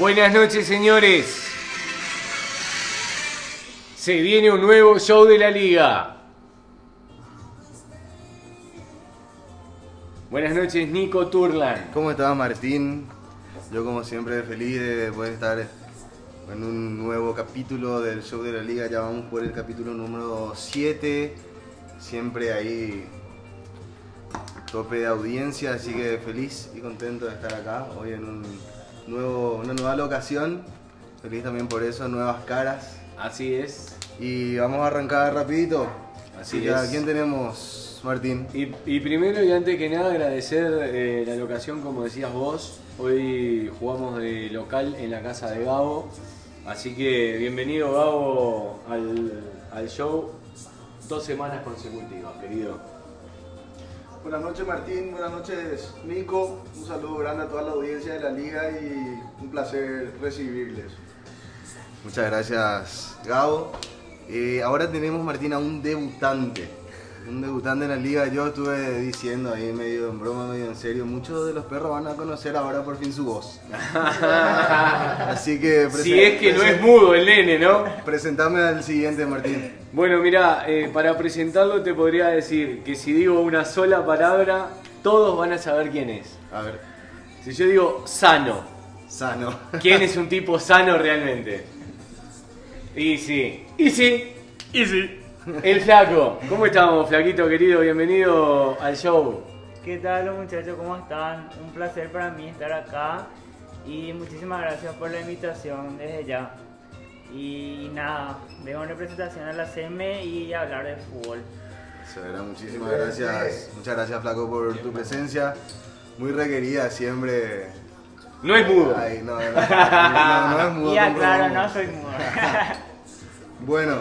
Buenas noches, señores. Se viene un nuevo show de la liga. Buenas noches, Nico Turlan. ¿Cómo estás, Martín? Yo, como siempre, feliz de poder estar en un nuevo capítulo del show de la liga. Ya vamos por el capítulo número 7. Siempre ahí tope de audiencia, así que feliz y contento de estar acá hoy en un nuevo, una nueva locación. Feliz también por eso, nuevas caras. Así es. Y vamos a arrancar rapidito. Así que, ¿A es. quién tenemos, Martín? Y, y primero y antes que nada agradecer eh, la locación, como decías vos. Hoy jugamos de local en la casa de Gabo. Así que bienvenido Gabo al, al show. Dos semanas consecutivas, querido. Buenas noches Martín, buenas noches Nico, un saludo grande a toda la audiencia de la liga y un placer recibirles. Muchas gracias, Gabo. Eh, ahora tenemos, Martín, a un debutante. Un debutante en la liga. Yo estuve diciendo ahí medio en broma, medio en serio. Muchos de los perros van a conocer ahora por fin su voz. Así que Si es que no es mudo el nene, ¿no? Presentame al siguiente, Martín. Bueno, mira, eh, para presentarlo te podría decir que si digo una sola palabra, todos van a saber quién es. A ver, Si yo digo sano, sano. ¿quién es un tipo sano realmente? Y sí, y sí, y sí. El flaco, ¿cómo estamos, flaquito querido? Bienvenido al show. ¿Qué tal los muchachos? ¿Cómo están? Un placer para mí estar acá y muchísimas gracias por la invitación desde ya. Y nada, vengo en representación a la CM y a hablar de fútbol. Eso era, muchísimas gracias. Muchas gracias, Flaco, por tu presencia. Muy requerida siempre. No es mudo. Ay, no, no, no, no es mudo. y aclaro, comprobamos. no soy mudo. Bueno,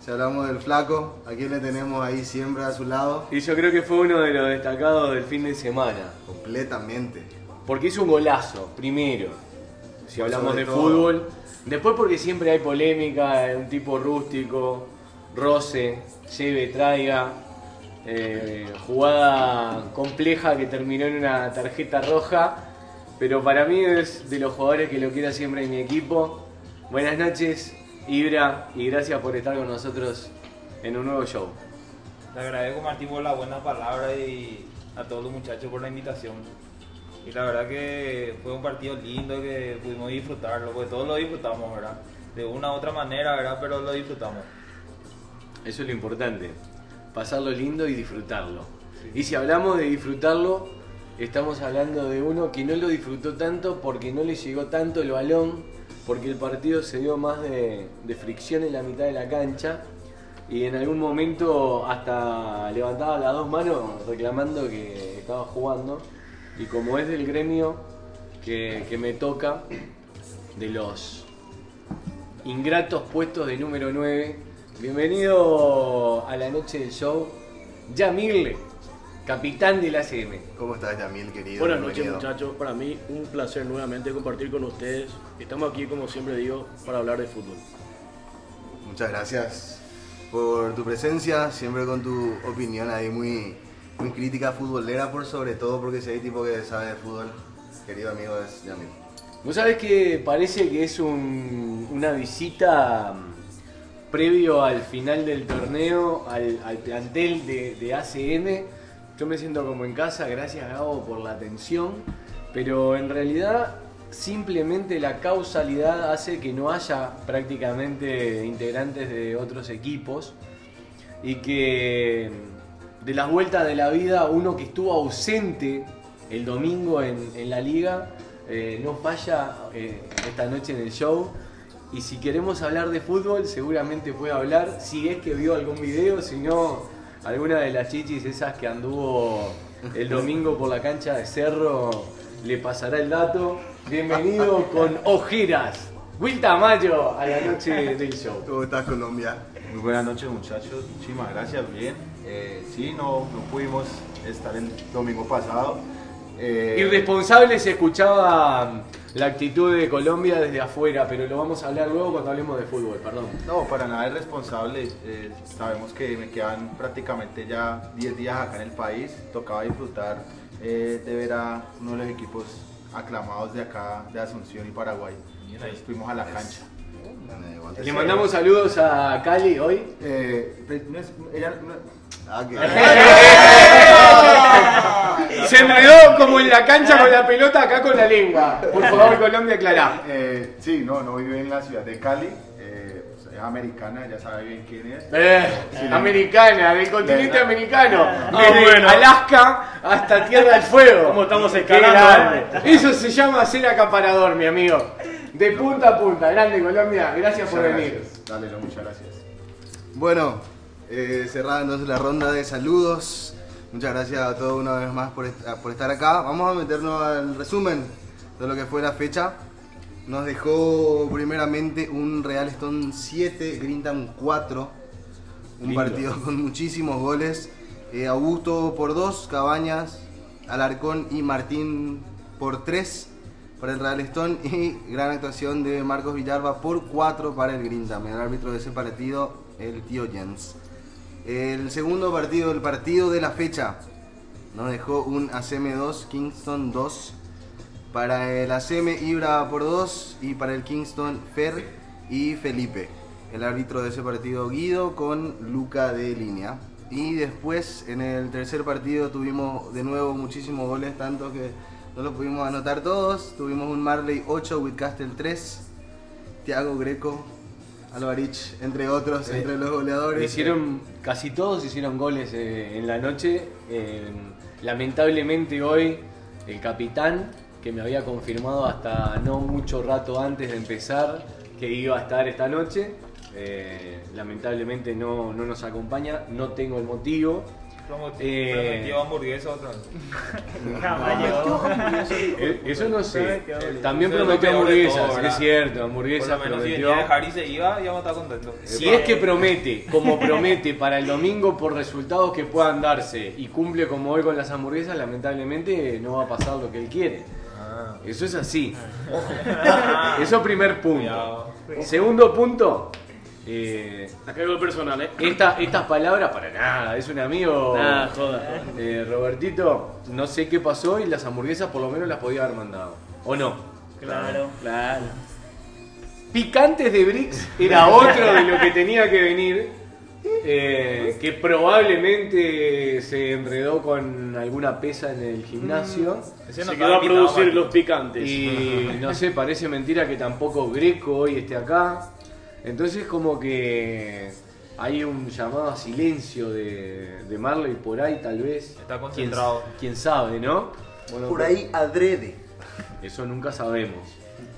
si hablamos del flaco, ¿a quién le tenemos ahí siempre a su lado? Y yo creo que fue uno de los destacados del fin de semana. Completamente. Porque hizo un golazo, primero. Si hablamos Sobre de todo. fútbol. Después porque siempre hay polémica, un tipo rústico, roce, lleve, traiga. eh, jugada compleja que terminó en una tarjeta roja. Pero para mí es de los jugadores que lo quiero siempre en mi equipo. Buenas noches, Ibra, y gracias por estar con nosotros en un nuevo show. Le agradezco Martín por la buena palabra y a todos los muchachos por la invitación. Y la verdad que fue un partido lindo que pudimos disfrutarlo, porque todos lo disfrutamos, ¿verdad? De una u otra manera, ¿verdad? Pero lo disfrutamos. Eso es lo importante, pasarlo lindo y disfrutarlo. Y si hablamos de disfrutarlo, estamos hablando de uno que no lo disfrutó tanto porque no le llegó tanto el balón, porque el partido se dio más de, de fricción en la mitad de la cancha y en algún momento hasta levantaba las dos manos reclamando que estaba jugando. Y como es del gremio que, que me toca, de los ingratos puestos de número 9. Bienvenido a la noche del show, Yamil, capitán del ACM. ¿Cómo estás, Yamil, querido? Buenas noches muchachos, para mí un placer nuevamente compartir con ustedes. Estamos aquí, como siempre digo, para hablar de fútbol. Muchas gracias por tu presencia, siempre con tu opinión ahí muy, muy crítica futbolera, por sobre todo porque si hay tipo que sabe de fútbol, querido amigo, es Yamil. Vos sabés que parece que es un- una visita mm, previo al final del torneo, al, al plantel de, de ACM. Yo me siento como en casa, gracias Gabo por la atención, pero en realidad simplemente la causalidad hace que no haya prácticamente integrantes de otros equipos y que mm, de las vueltas de la vida uno que estuvo ausente el domingo en, en la liga eh, no falla eh, esta noche en el show. Y si queremos hablar de fútbol seguramente puede hablar si es que vio algún video si no alguna de las chichis esas que anduvo el domingo por la cancha de Cerro le pasará el dato. Bienvenido con ojeras. Will Tamayo a la noche del show. ¿Cómo estás, Colombia? Muy buenas noches muchachos, muchísimas gracias, bien. Eh, sí, no, no pudimos estar el domingo pasado. Eh, Irresponsable se escuchaba la actitud de Colombia desde afuera, pero lo vamos a hablar luego cuando hablemos de fútbol, perdón. No, para nada irresponsable. eh, sabemos que me quedan prácticamente ya 10 días acá en el país. Tocaba disfrutar eh, de ver a uno de los equipos aclamados de acá, de Asunción y Paraguay. Entonces fuimos a la cancha. Le mandamos saludos a Cali hoy. Eh, pues, es- ella Se enredó como en la cancha con la pelota acá con la lengua. Por favor, Colombia, aclará. eh, sí, no, no vive en la ciudad de Cali. eh, es americana, ya sabe bien quién es. Eh, americana, del continente americano. Ah, Desde bueno. Alaska hasta Tierra del Fuego. ¿Cómo estamos escalando. Eso se llama ser acaparador, mi amigo. De punta a punta. Grande, Colombia. Gracias por venir. gracias. Dale, no, muchas gracias. Bueno, eh, cerrada entonces la ronda de saludos. Muchas gracias a todos una vez más por, est- por estar acá. Vamos a meternos al resumen de lo que fue la fecha. Nos dejó primeramente un Real Stone 7, Grintam 4. Un Lindo. partido con muchísimos goles. Eh, Augusto por 2, Cabañas, Alarcón y Martín por 3 para el Real Stone. Y gran actuación de Marcos Villalba por 4 para el Grintam. El árbitro de ese partido, el tío Jens. El segundo partido, el partido de la fecha, nos dejó un ACM 2, Kingston 2. Para el ACM Ibra por 2 y para el Kingston Fer y Felipe. El árbitro de ese partido Guido con Luca de línea. Y después en el tercer partido tuvimos de nuevo muchísimos goles, tanto que no los pudimos anotar todos. Tuvimos un Marley 8, Whitcastle 3, Thiago Greco, Alvarich, entre otros, Sí. entre los goleadores. Hicieron, casi todos hicieron goles eh, en la noche. Eh, lamentablemente hoy el capitán, que me había confirmado hasta no mucho rato antes de empezar que iba a estar esta noche, eh, lamentablemente no, no nos acompaña, no tengo el motivo. Promo- Eh. Prometió hamburguesa otra vez. Jamás llegó. Eh, Eso no sé. Eh, También prometió hamburguesas, es cierto, Por hamburguesas lo menos si prometió. venía a dejar y se iba, íbamos a estar contentos. Si es que promete, como promete para el domingo por resultados que puedan darse y cumple como hoy con las hamburguesas, lamentablemente no va a pasar lo que él quiere. Ah. Eso es así. Eso primer punto. Segundo punto. Eh, Acá algo personal, ¿eh? esta- estas palabras para nada, es un amigo. Nada, joda. Eh, Robertito, no sé qué pasó y las hamburguesas por lo menos las podía haber mandado. ¿O no? Claro. Claro. Picantes de Brix era otro de lo que tenía que venir. eh, que probablemente se enredó con alguna pesa en el gimnasio. No Se quedó a producir los picantes. Y no sé, parece mentira que tampoco Greco hoy esté acá. Entonces como que hay un llamado a silencio de, de Marley por ahí tal vez. Está concentrado. Quién, quién sabe, ¿no? Bueno, Por ahí adrede. Eso nunca sabemos.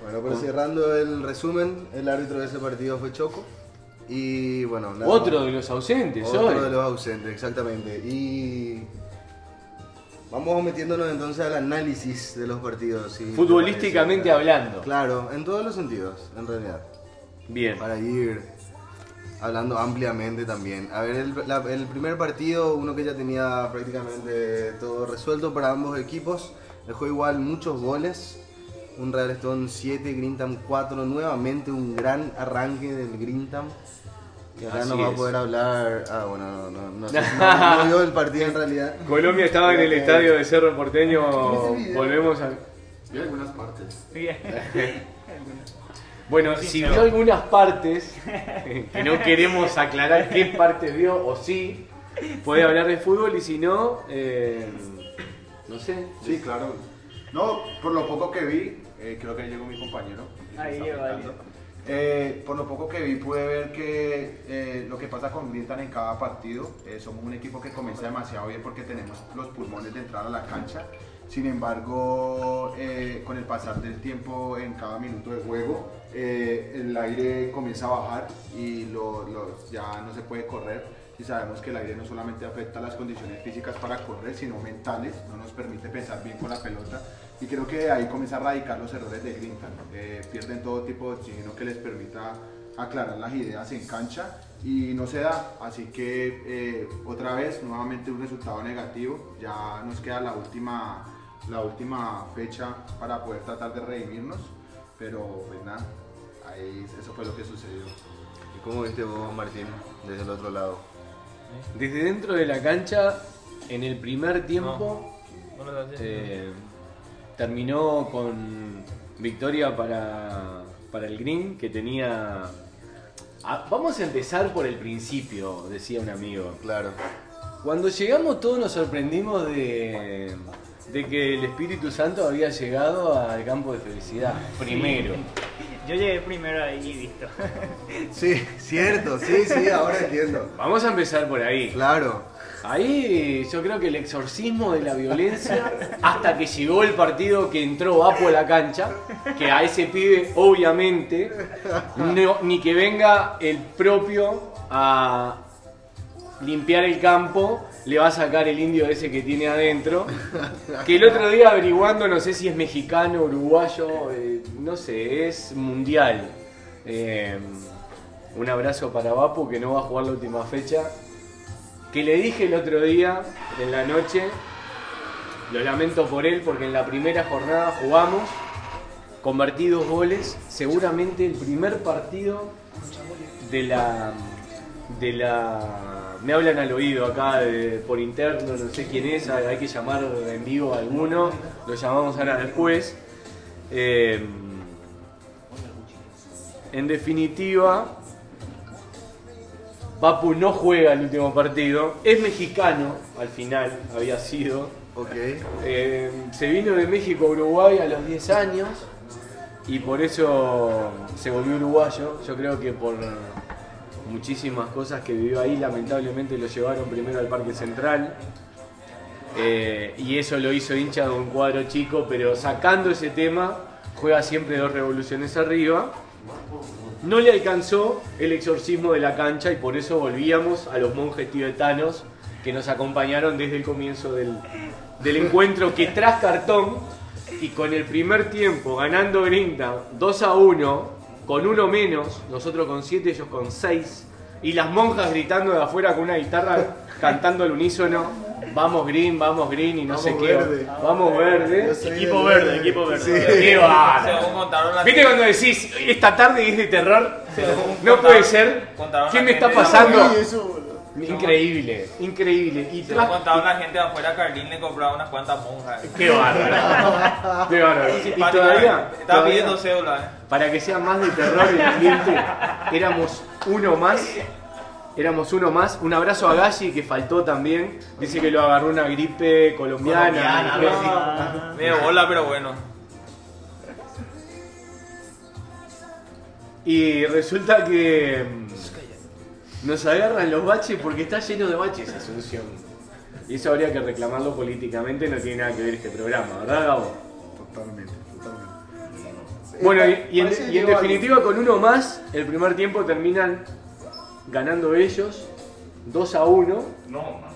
Bueno, pues cerrando el resumen, el árbitro de ese partido fue Choco. Y bueno, nada Otro más. de los ausentes Otro hoy. de los ausentes, exactamente. Y vamos metiéndonos entonces al análisis de los partidos. si Futbolísticamente parece. hablando. Claro, en todos los sentidos, en realidad. Bien. Para ir hablando ampliamente también. A ver, el, la- el primer partido, uno que ya tenía prácticamente todo resuelto para ambos equipos, dejó igual muchos goles. Un Real Stone 7, Grintam 4, nuevamente un gran arranque del Grintam. Que acá Así nos va a poder hablar. Ah, bueno, no, no, no sé no, no vio el partido en realidad. Colombia estaba en el estadio de Cerro Porteño. Volvemos a. Vi algunas partes. Bien. Bueno, Sí, si vio no. algunas partes, que no queremos aclarar qué partes vio o sí, puede hablar de fútbol y si no, eh, no sé. Sí, claro. No, por lo poco que vi, eh, creo que llegó mi compañero. Ahí. Eh, por lo poco que vi pude ver que eh, lo que pasa con Grintan en cada partido, eh, somos un equipo que comienza demasiado bien porque tenemos los pulmones de entrar a la cancha. Sin embargo, eh, con el pasar del tiempo en cada minuto de juego, eh, el aire comienza a bajar y lo- lo- ya no se puede correr. Y sabemos que el aire no solamente afecta las condiciones físicas para correr, sino mentales, no nos permite pensar bien con la pelota. Y creo que ahí comienza a radicar los errores de Grintan. Eh, pierden todo tipo de oxígeno que les permita aclarar las ideas en cancha y no se da. Así que eh, otra vez, nuevamente un resultado negativo. Ya nos queda la última, la última fecha para poder tratar de redimirnos. Pero pues nada, ahí eso fue lo que sucedió. ¿Y cómo viste vos, Martín, desde el otro lado? Desde dentro de la cancha, en el primer tiempo, No eh, terminó con victoria para, para el Green, que tenía... Ah, vamos a empezar por el principio, decía un amigo. Claro. Cuando llegamos todos nos sorprendimos de, de que el Espíritu Santo había llegado al campo de felicidad, primero. Yo llegué primero ahí y listo. Sí, cierto, sí, sí, ahora entiendo. Vamos a empezar por ahí. Claro. Ahí yo creo que el exorcismo de la violencia, hasta que llegó el partido que entró Vapo a la cancha, que a ese pibe obviamente, no- ni que venga el propio a limpiar el campo, le va a sacar el indio ese que tiene adentro, que el otro día averiguando, no sé si es mexicano, uruguayo, eh, no sé, es mundial. Eh, un abrazo para Vapo que no va a jugar la última fecha que le dije el otro día en la noche, lo lamento por él porque en la primera jornada jugamos, convertí dos goles, seguramente el primer partido de la de la me hablan al oído acá de- por interno, no sé quién es, hay que llamar en vivo a alguno, lo llamamos ahora después. Eh, en definitiva, Papu no juega el último partido, es mexicano al final, había sido. Ok. Eh, se vino de México a Uruguay a los 10 años y por eso se volvió uruguayo. Yo creo que por muchísimas cosas que vivió ahí, lamentablemente lo llevaron primero al Parque Central. Eh, y eso lo hizo hincha de un cuadro chico, pero sacando ese tema, juega siempre dos revoluciones arriba. No le alcanzó el exorcismo de la cancha y por eso volvíamos a los monjes tibetanos que nos acompañaron desde el comienzo del, del encuentro, que tras cartón y con el primer tiempo ganando Grinta 2 a 1, con uno menos, nosotros con 7, ellos con 6, y las monjas gritando de afuera con una guitarra cantando al unísono, vamos Green, vamos Green y no sé Vamos qué, verde. vamos verde. Equipo verde, equipo verde. Sí. Qué bárbaro. ¿Viste cuando decís esta tarde es de terror? No puede ser. ¿Qué me está pasando? Eso. Increíble, increíble. Y tras- contaron la gente de afuera, Carlín le compraba unas cuantas monjas. Qué bárbaro. Qué bárbaro. Y Simpática, todavía, Estaba todavía, pidiendo cédula, eh. para que sea más de terror el ambiente, éramos uno más. Éramos uno más. Un abrazo a Galli que faltó también. Dice que lo agarró una gripe colombiana. Colombiana, Medio bola, pero bueno. Y resulta que nos agarran los baches porque está lleno de baches Asunción. Y eso habría que reclamarlo políticamente, no tiene nada que ver este programa, ¿verdad Gabo? Totalmente, totalmente. Bueno, y, y en, y definitiva con uno más, el primer tiempo terminan ganando ellos 2 a 1. No, man.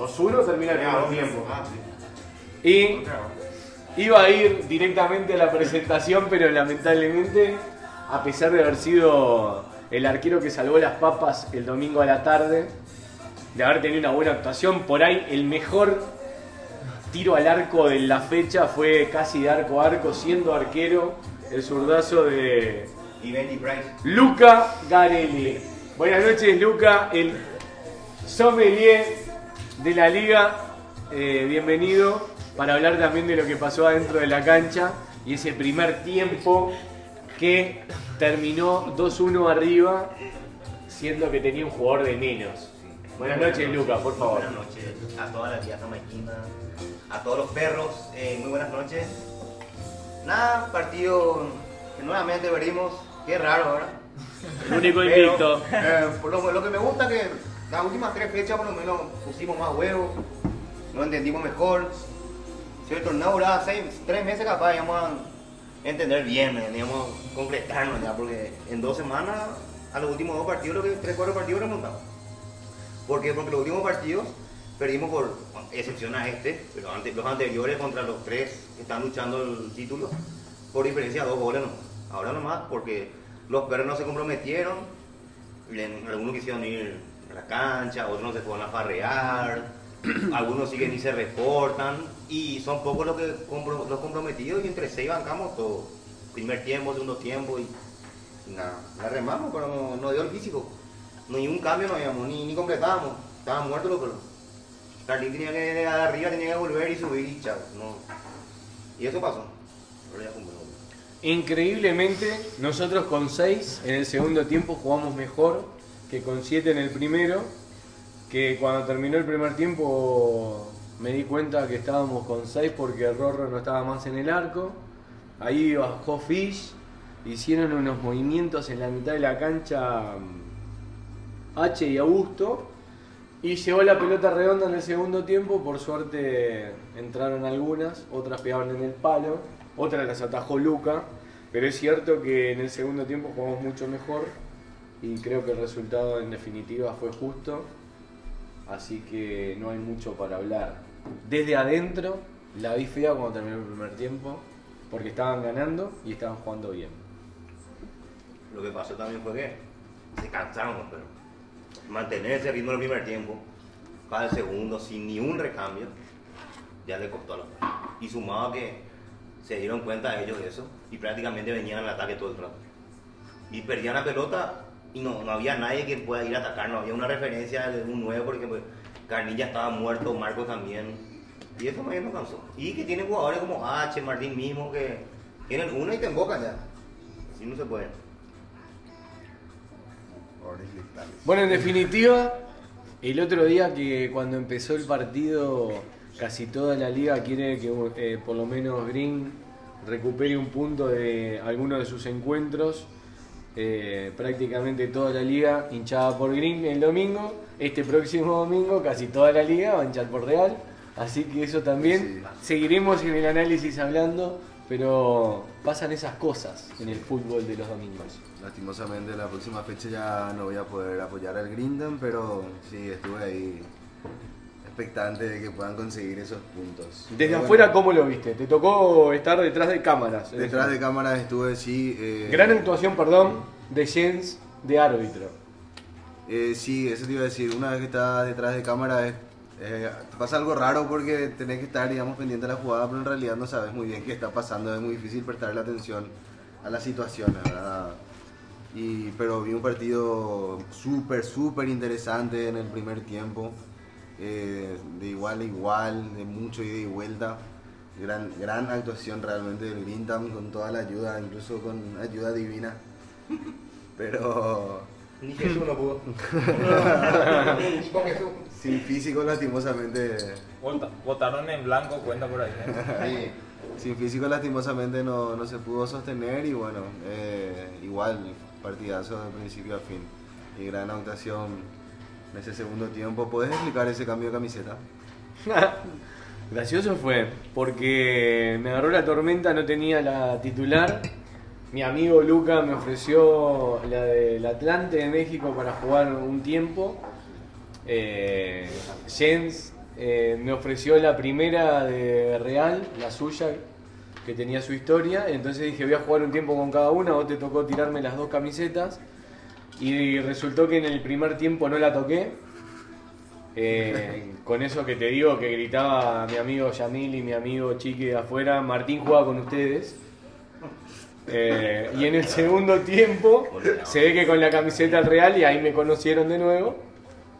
2-1 termina el primer tiempo. Ah. Y iba a ir directamente a la presentación, pero lamentablemente, a pesar de haber sido el arquero que salvó las papas el domingo a la tarde, de haber tenido una buena actuación, por ahí el mejor tiro al arco de la fecha fue casi de arco a arco, siendo arquero el zurdazo de Y Benny Price. Luca Garelli. Buenas noches, Luca, el sommelier de la liga. Eh, bienvenido para hablar también de lo que pasó adentro de la cancha y ese primer tiempo que terminó 2-1 arriba, siendo que tenía un jugador de menos. Buenas noches, Luca, por favor. Buenas noches a toda la vía jamaiquina, a todos los perros, eh, muy buenas noches. Nada, partido que nuevamente veremos, qué raro, ¿verdad? El único invicto. eh, por lo, lo que me gusta que las últimas tres fechas por lo menos pusimos más huevos, nos entendimos mejor. Si el torneo duraba seis, tres meses capaz íbamos a entender bien, a completarnos ya, porque en dos semanas a los últimos dos partidos, lo que, tres, cuatro partidos remontamos. ¿Por qué? Porque los últimos partidos perdimos por, excepción a este, pero los anteriores contra los tres que están luchando el título, por diferencia dos goles no. Ahora nomás, porque los perros no se comprometieron, algunos quisieron ir a la cancha, otros no se fueron a farrear, algunos siguen y se reportan, y son pocos los, que los comprometidos y entre seis bancamos todo. Primer tiempo, segundo tiempo y nada, la remamos, pero no, dio el físico. No, ni un cambio no habíamos, ni, ni completábamos. Estaban muertos los pelos. Carlín tenía que de arriba, tenía que volver y subir y chao. No, Y eso pasó. Increíblemente, nosotros con 6 en el segundo tiempo jugamos mejor que con 7 en el primero. Que cuando terminó el primer tiempo me di cuenta que estábamos con 6 porque Rorro no estaba más en el arco. Ahí bajó Fish, hicieron unos movimientos en la mitad de la cancha mm, H y Augusto. Y llegó la pelota redonda en el segundo tiempo, por suerte entraron algunas, otras pegaban en el palo, otras las atajó Luca, pero es cierto que en el segundo tiempo jugamos mucho mejor y creo que el resultado en definitiva fue justo, así que no hay mucho para hablar. Desde adentro la vi fea cuando terminó el primer tiempo, porque estaban ganando y estaban jugando bien. Lo que pasó también fue que se cansaron, pero mantener ese ritmo en el primer tiempo, para el segundo, sin ni un recambio, ya le costó a los Y sumado que se dieron cuenta ellos de eso y prácticamente venían al ataque todo el rato. Y perdían la pelota y no, no había nadie que pueda ir a atacar, no había una referencia de un nuevo porque Carnilla estaba muerto, Marcos también. Y eso bien nos cansó. Y que tiene jugadores como H, Martín mismo, que tienen uno y te embocan ya. Así no se puede. Bueno, en definitiva, el otro día que cuando empezó el partido, casi toda la liga quiere que eh, por lo menos Green recupere un punto de alguno de sus encuentros. Eh, prácticamente toda la liga hinchada por Green el domingo. Este próximo domingo casi toda la liga va a hinchar por Real. Así que eso también seguiremos en el análisis hablando, pero pasan esas cosas en el fútbol de los domingos. Lastimosamente la próxima fecha ya no voy a poder apoyar al Grindam, pero sí, estuve ahí expectante de que puedan conseguir esos puntos. Desde Pero afuera, bueno, ¿cómo lo viste? Te tocó estar detrás de cámaras. Detrás de cámaras estuve, sí. eh, Gran actuación, perdón, de Jens de árbitro. eh, sí, eso te iba a decir. Una vez que estás detrás de cámara es, eh, pasa algo raro porque tenés que estar, digamos, pendiente de la jugada, pero en realidad no sabes muy bien qué está pasando. Es muy difícil prestarle atención a las situaciones, ¿verdad? Y, pero vi un partido súper, súper interesante en el primer tiempo. Eh, de igual a igual, de mucho ida y vuelta. Gran, gran actuación realmente del Grindam con toda la ayuda, incluso con ayuda divina. Pero Ni Jesús no pudo. Ni con Jesús. sin físico lastimosamente, Vota- Votaron en blanco, cuenta por ahí. ¿eh? sin físico lastimosamente no, no se pudo sostener y bueno, eh, igual partidazo de principio a fin. Y gran actuación en ese segundo tiempo. ¿Puedes explicar ese cambio de camiseta? Gracioso fue, porque me agarró la tormenta, no tenía la titular. Mi amigo Luca me ofreció la del Atlante de México para jugar un tiempo. Eh, Jens eh, me ofreció la primera de Real, la suya, que tenía su historia. Entonces dije, voy a jugar un tiempo con cada una, vos te tocó tirarme las dos camisetas. Y resultó que en el primer tiempo no la toqué. Eh, con eso que te digo que gritaba mi amigo Yamil y mi amigo Chiqui de afuera, Martín juega con ustedes. Eh, y en el segundo tiempo se ve que con la camiseta al Real y ahí me conocieron de nuevo.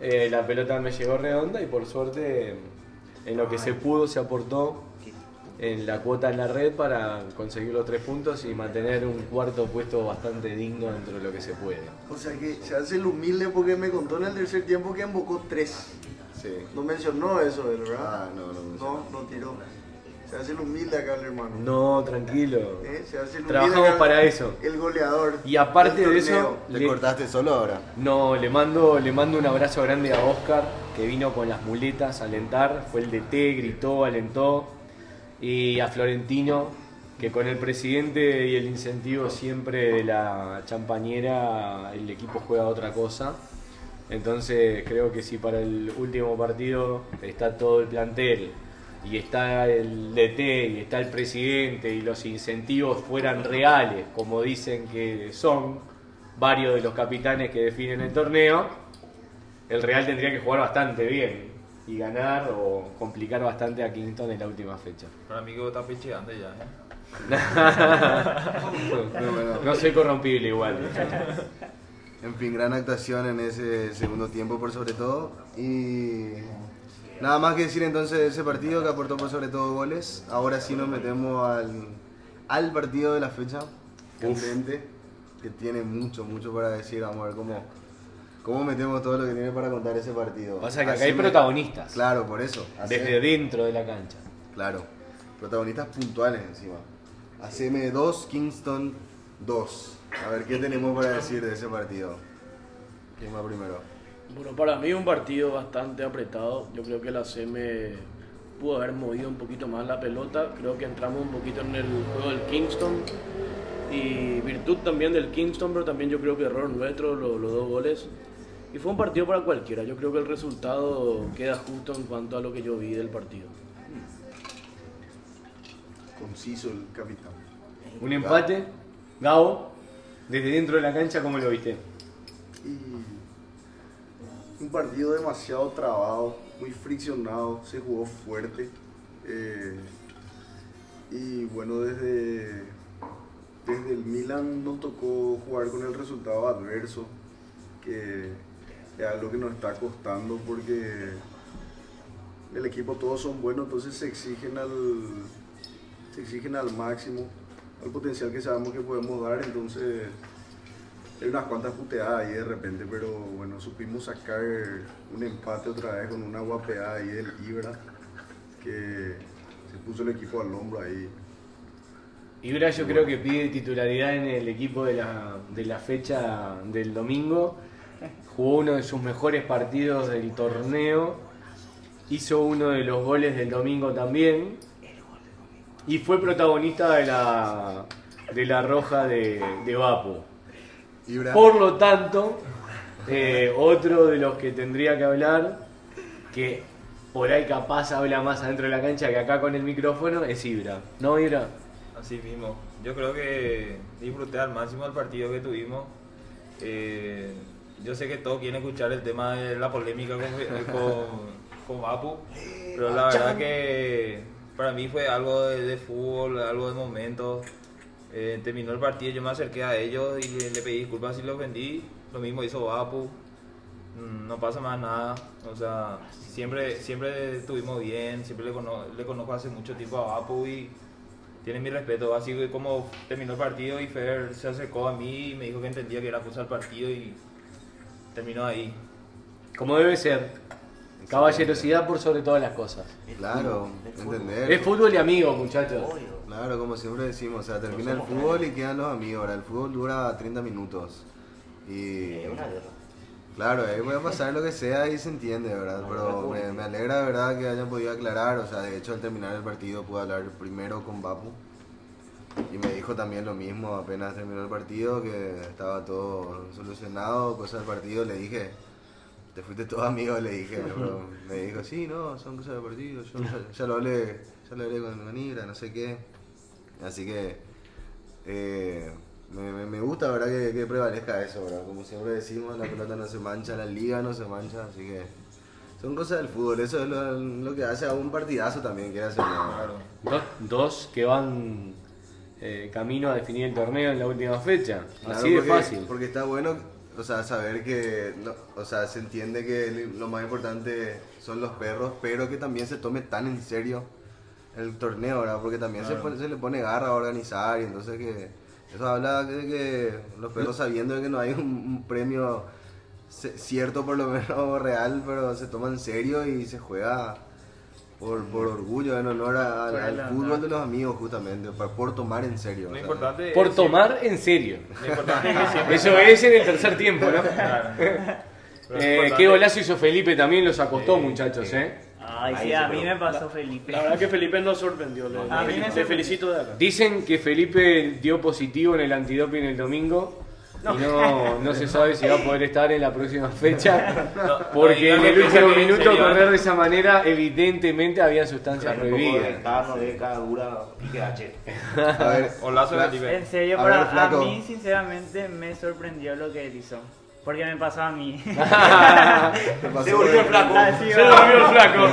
Eh, la pelota me llegó redonda y por suerte en lo que se pudo se aportó en la cuota en la red para conseguir los tres puntos y mantener un cuarto puesto bastante digno dentro de lo que se puede. O sea que se hace el humilde porque me contó en el tercer tiempo que embocó tres. Sí. No mencionó eso, ¿verdad? Ah, no, no mencionó. No, no tiró. Se hace el humilde acá el hermano. No, tranquilo. ¿Eh? Se hace el humilde Trabajamos acá, para eso. El goleador. Y aparte de eso, torneo. ¿Le Le- cortaste solo ahora? No, le mando, le mando un abrazo grande a Oscar, que vino con las muletas a alentar, fue el DT, gritó, alentó, y a Florentino, que con el presidente y el incentivo siempre de la champañera, el equipo juega otra cosa. Entonces creo que si para el último partido está todo el plantel y está el DT y está el presidente y los incentivos fueran reales, como dicen que son varios de los capitanes que definen el torneo, el Real tendría que jugar bastante bien y ganar o complicar bastante a Kingston en la última fecha. Para mí que está pecheando ya. ¿eh? no, no soy corrompible igual. En fin, gran actuación en ese segundo tiempo por sobre todo. Y Nada más que decir entonces de ese partido que aportó por sobre todo goles. Ahora sí nos metemos al, al partido de la fecha. Candente, que tiene mucho, mucho para decir. Vamos a ver cómo, cómo metemos todo lo que tiene para contar ese partido. Pasa que acá hay Haceme- protagonistas. Claro, por eso. Desde Hace- dentro de la cancha. Claro, protagonistas puntuales encima. ACM 2, Kingston 2. A ver, ¿qué tenemos para decir de ese partido? ¿Quién va primero? Bueno, para mí un partido bastante apretado. Yo creo que la CM pudo haber movido un poquito más la pelota. Creo que entramos un poquito en el juego del Kingston. Y virtud también del Kingston, pero también yo creo que error nuestro, lo- los, dos goles. Y fue un partido para cualquiera. Yo creo que el resultado queda justo en cuanto a lo que yo vi del partido. Conciso el capitán. Un empate. Gabo, desde dentro de la cancha, ¿cómo lo viste? Y un partido demasiado trabado, muy friccionado, se jugó fuerte. eh, y bueno, desde, desde el Milan nos tocó jugar con el resultado adverso, que es algo que nos está costando porque el equipo todos son buenos, entonces se exigen al, se exigen al máximo, al potencial que sabemos que podemos dar, entonces hay unas cuantas puteadas ahí de repente, pero bueno, supimos sacar un empate otra vez con una guapeada ahí del Ibra, que se puso el equipo al hombro ahí. Ibra yo creo que pide titularidad en el equipo de la, de la fecha del domingo. Jugó uno de sus mejores partidos del torneo. Hizo uno de los goles del domingo también. Y fue protagonista de la, de la roja de, de Vapo. Por lo tanto, eh, otro de los que tendría que hablar, que por ahí capaz habla más adentro de la cancha que acá con el micrófono, es Ibra. ¿No, Ibra? Así mismo. Yo creo que disfruté al máximo el partido que tuvimos. Eh, yo sé que todos quieren escuchar el tema de la polémica con, con, con Vapu, pero la verdad que para mí fue algo de, de fútbol, algo de momento. Eh, terminó el partido, yo me acerqué a ellos y le, le pedí disculpas si los ofendí. Lo mismo hizo Vapu. Mm, No pasa más nada. O sea, siempre, siempre estuvimos bien, siempre le, cono- le conozco hace mucho tiempo a Vapu y tiene mi respeto. Así que como terminó el partido y Fer se acercó a mí y me dijo que entendía que era cosa del partido y terminó ahí. Como debe ser. Caballerosidad por sobre todas las cosas. Claro, entender. Es fútbol y amigos, muchachos. Claro, como siempre decimos, o sea, termina el fútbol y quedan los amigos. Ahora, el fútbol dura 30 minutos. Y. Claro, ahí puede pasar lo que sea y se entiende, ¿verdad? Pero me, me alegra, ¿verdad?, que hayan podido aclarar. O sea, de hecho, al terminar el partido pude hablar primero con Bapu. Y me dijo también lo mismo apenas terminó el partido, que estaba todo solucionado, cosas del partido. Le dije, te fuiste todo amigo, le dije. pero me dijo, sí, no, son cosas del partido. Yo ya, ya lo hablé, ya lo hablé con Manibra, no sé qué. Así que eh, me, me- me gusta, ¿verdad? Que, que prevalezca eso, ¿verdad? Como siempre decimos, la pelota no se mancha, la liga no se mancha, así que son cosas del fútbol. Eso es lo, lo que hace a un partidazo también. Claro. Dos, dos que van eh, camino a definir el torneo en la última fecha. Claro, Así de porque- fácil. Porque está bueno, o sea, saber que, no- o sea, se entiende que lo más importante son los perros, pero que también se tome tan en serio el torneo, ¿verdad? Porque también se, Claro. pone- se le pone garra a organizar y entonces que eso habla de que los perros sabiendo de que no hay un, un premio cierto por lo menos real, pero se toma en serio y se juega por, por orgullo, en honor a- al, fútbol de los amigos justamente, por, por tomar en serio. Lo importante Por es tomar en serio. Lo importante es que siempre. Eso es en el tercer tiempo, ¿no? Claro. Eh, qué golazo hizo Felipe también, los acostó, Sí, muchachos, sí. ¿eh? Ay, sí, a mí me pasó Felipe. La verdad que Felipe nos sorprendió. Le, A mí me le sorprendió. felicito de acá. Dicen que Felipe dio positivo en el antidoping el domingo. Y no, no se sabe si va a poder estar en la próxima fecha. Porque en el último minuto correr de esa manera, evidentemente había sustancias prohibidas. A ver, Olazo de Fla- Felipe. En serio, A pero ver, a mí sinceramente me sorprendió lo que él hizo. Porque me pasó a mí. Se volvió el flaco. Se el flaco.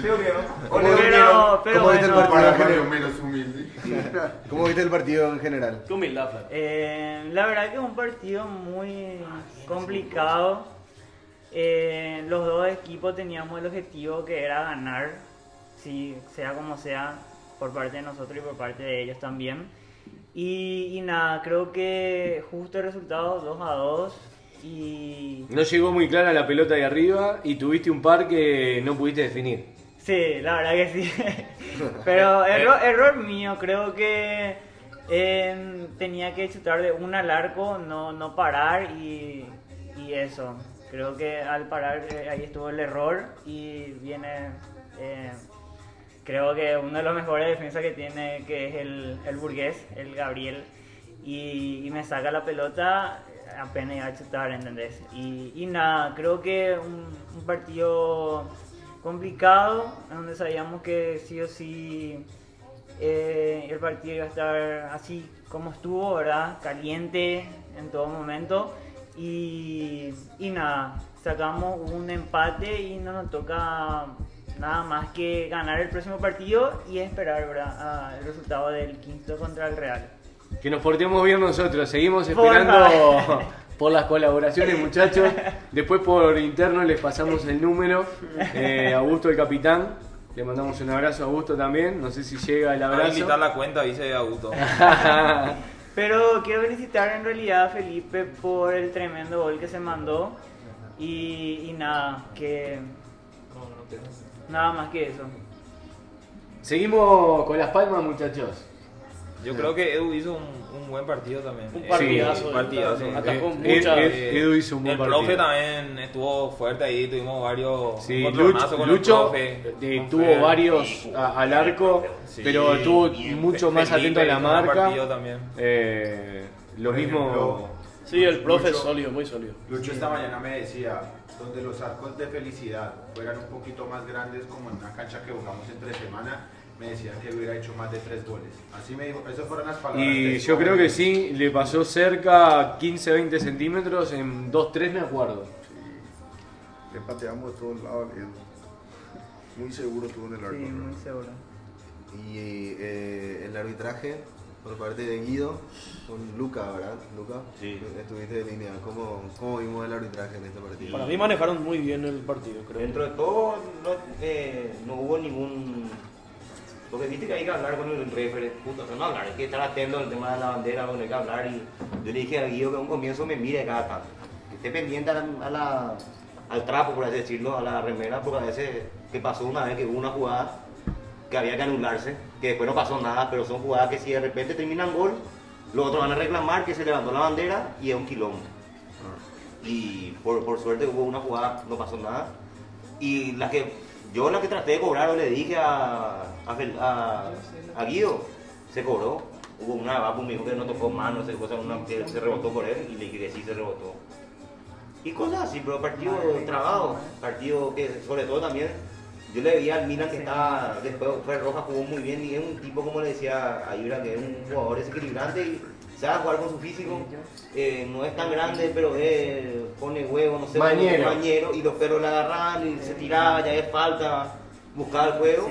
Se volvió. ¿Cómo Ole, Pero, pero ¿Cómo viste el partido en Para general? menos humilde. ¿Cómo viste el partido en general? Qué humildad, Flaco. eh, la verdad que es un partido muy complicado. eh, los dos equipos teníamos el objetivo que era ganar, si sea como sea, por parte de nosotros y por parte de ellos también. Y, y nada, creo que justo el resultado 2 a 2 y No llegó muy clara la pelota de arriba y tuviste un par que no pudiste definir. Sí, la verdad que sí. Pero error, error mío, creo que eh, tenía que chutar de una al arco, no, no parar y, y eso. Creo que al parar eh, ahí estuvo el error y viene, eh, creo que uno de los mejores defensas que tiene, que es el, el burgués, el Gabriel, y, me saca la pelota apenas iba a chutar, ¿entendés? Y, y nada, creo que un, un partido complicado, donde sabíamos que sí o sí eh, el partido iba a estar así como estuvo, ¿verdad? Caliente en todo momento. Y, y nada, sacamos un empate y no nos toca nada más que ganar el próximo partido y esperar, ¿verdad? a el resultado del quinto contra el Real. Que nos portemos bien nosotros, seguimos esperando por las colaboraciones muchachos. Después por interno les pasamos el número. Eh, Augusto el capitán, le mandamos un abrazo a Augusto también, no sé si llega el abrazo. invitar la cuenta, dice Augusto. Pero quiero felicitar en realidad a Felipe por el tremendo gol que se mandó. Y, y nada, que. Nada más que eso. Seguimos con las palmas muchachos. Yo creo que Edu hizo un, un buen partido también. Un Eh, partidazo. un partidazo. Sí. Eh, Atajó Ed- muchas. Ed- Edu hizo un buen el partido. profe también estuvo fuerte ahí, tuvimos varios Sí, Lucho, con el Lucho, profe, eh, con tuvo Fer. varios a- al arco, Sí, pero estuvo mucho más Felipe atento a la un marca. Eh, lo mismo. ejemplo, Sí, el profe es sólido, muy sólido. Lucho esta mañana me decía, donde los arcos de felicidad fueran un poquito más grandes como en una cancha que jugamos entre semana, me decía que hubiera hecho más de tres goles. Así me dijo, esas fueron las palabras. Y yo creo que sí, le pasó cerca 15-20 centímetros, en 2-3 me acuerdo. Le pateamos de todos lados. Muy seguro estuvo en el arco. Sí, muy seguro. Y eh, el arbitraje por parte de Guido con Luca, ¿verdad? Luca, Sí. estuviste de línea. ¿Cómo, ¿Cómo vimos el arbitraje en este partido? Para mí manejaron muy bien el partido, creo. Dentro de todo, no, eh, no hubo ningún. Porque viste que hay que hablar con el referee, puto, o sea, no hablar, hay que estar atento al tema de la bandera, donde hay que hablar. Y yo le dije a Guido que a un comienzo me mire cada tanto, que esté pendiente a la, a la- al trapo, por así decirlo, a la remera, porque a veces, que pasó una vez que hubo una jugada que había que anularse, que después no pasó nada, pero son jugadas que si de repente terminan gol, los otros van a reclamar que se levantó la bandera y es un quilombo. Y por, por suerte hubo una jugada, no pasó nada. Y la que yo la que traté de cobrar o le dije a, a, Fel- a- a Guido, se cobró. Hubo una me dijo que no tocó mano, se, cosa, una, que se rebotó por él y le dije que sí se rebotó. Y cosas así, pero partido trabado, partido que sobre todo también yo le veía al Milan que estaba, después fue Roja jugó muy bien y es un tipo como le decía a Ibra que es un jugador desequilibrante y sabe jugar con su físico, eh, no es tan grande pero eh, pone huevo, no sé, Mañero. mañero y los perros le agarraban y se tiraba, ya es falta, buscaba el juego.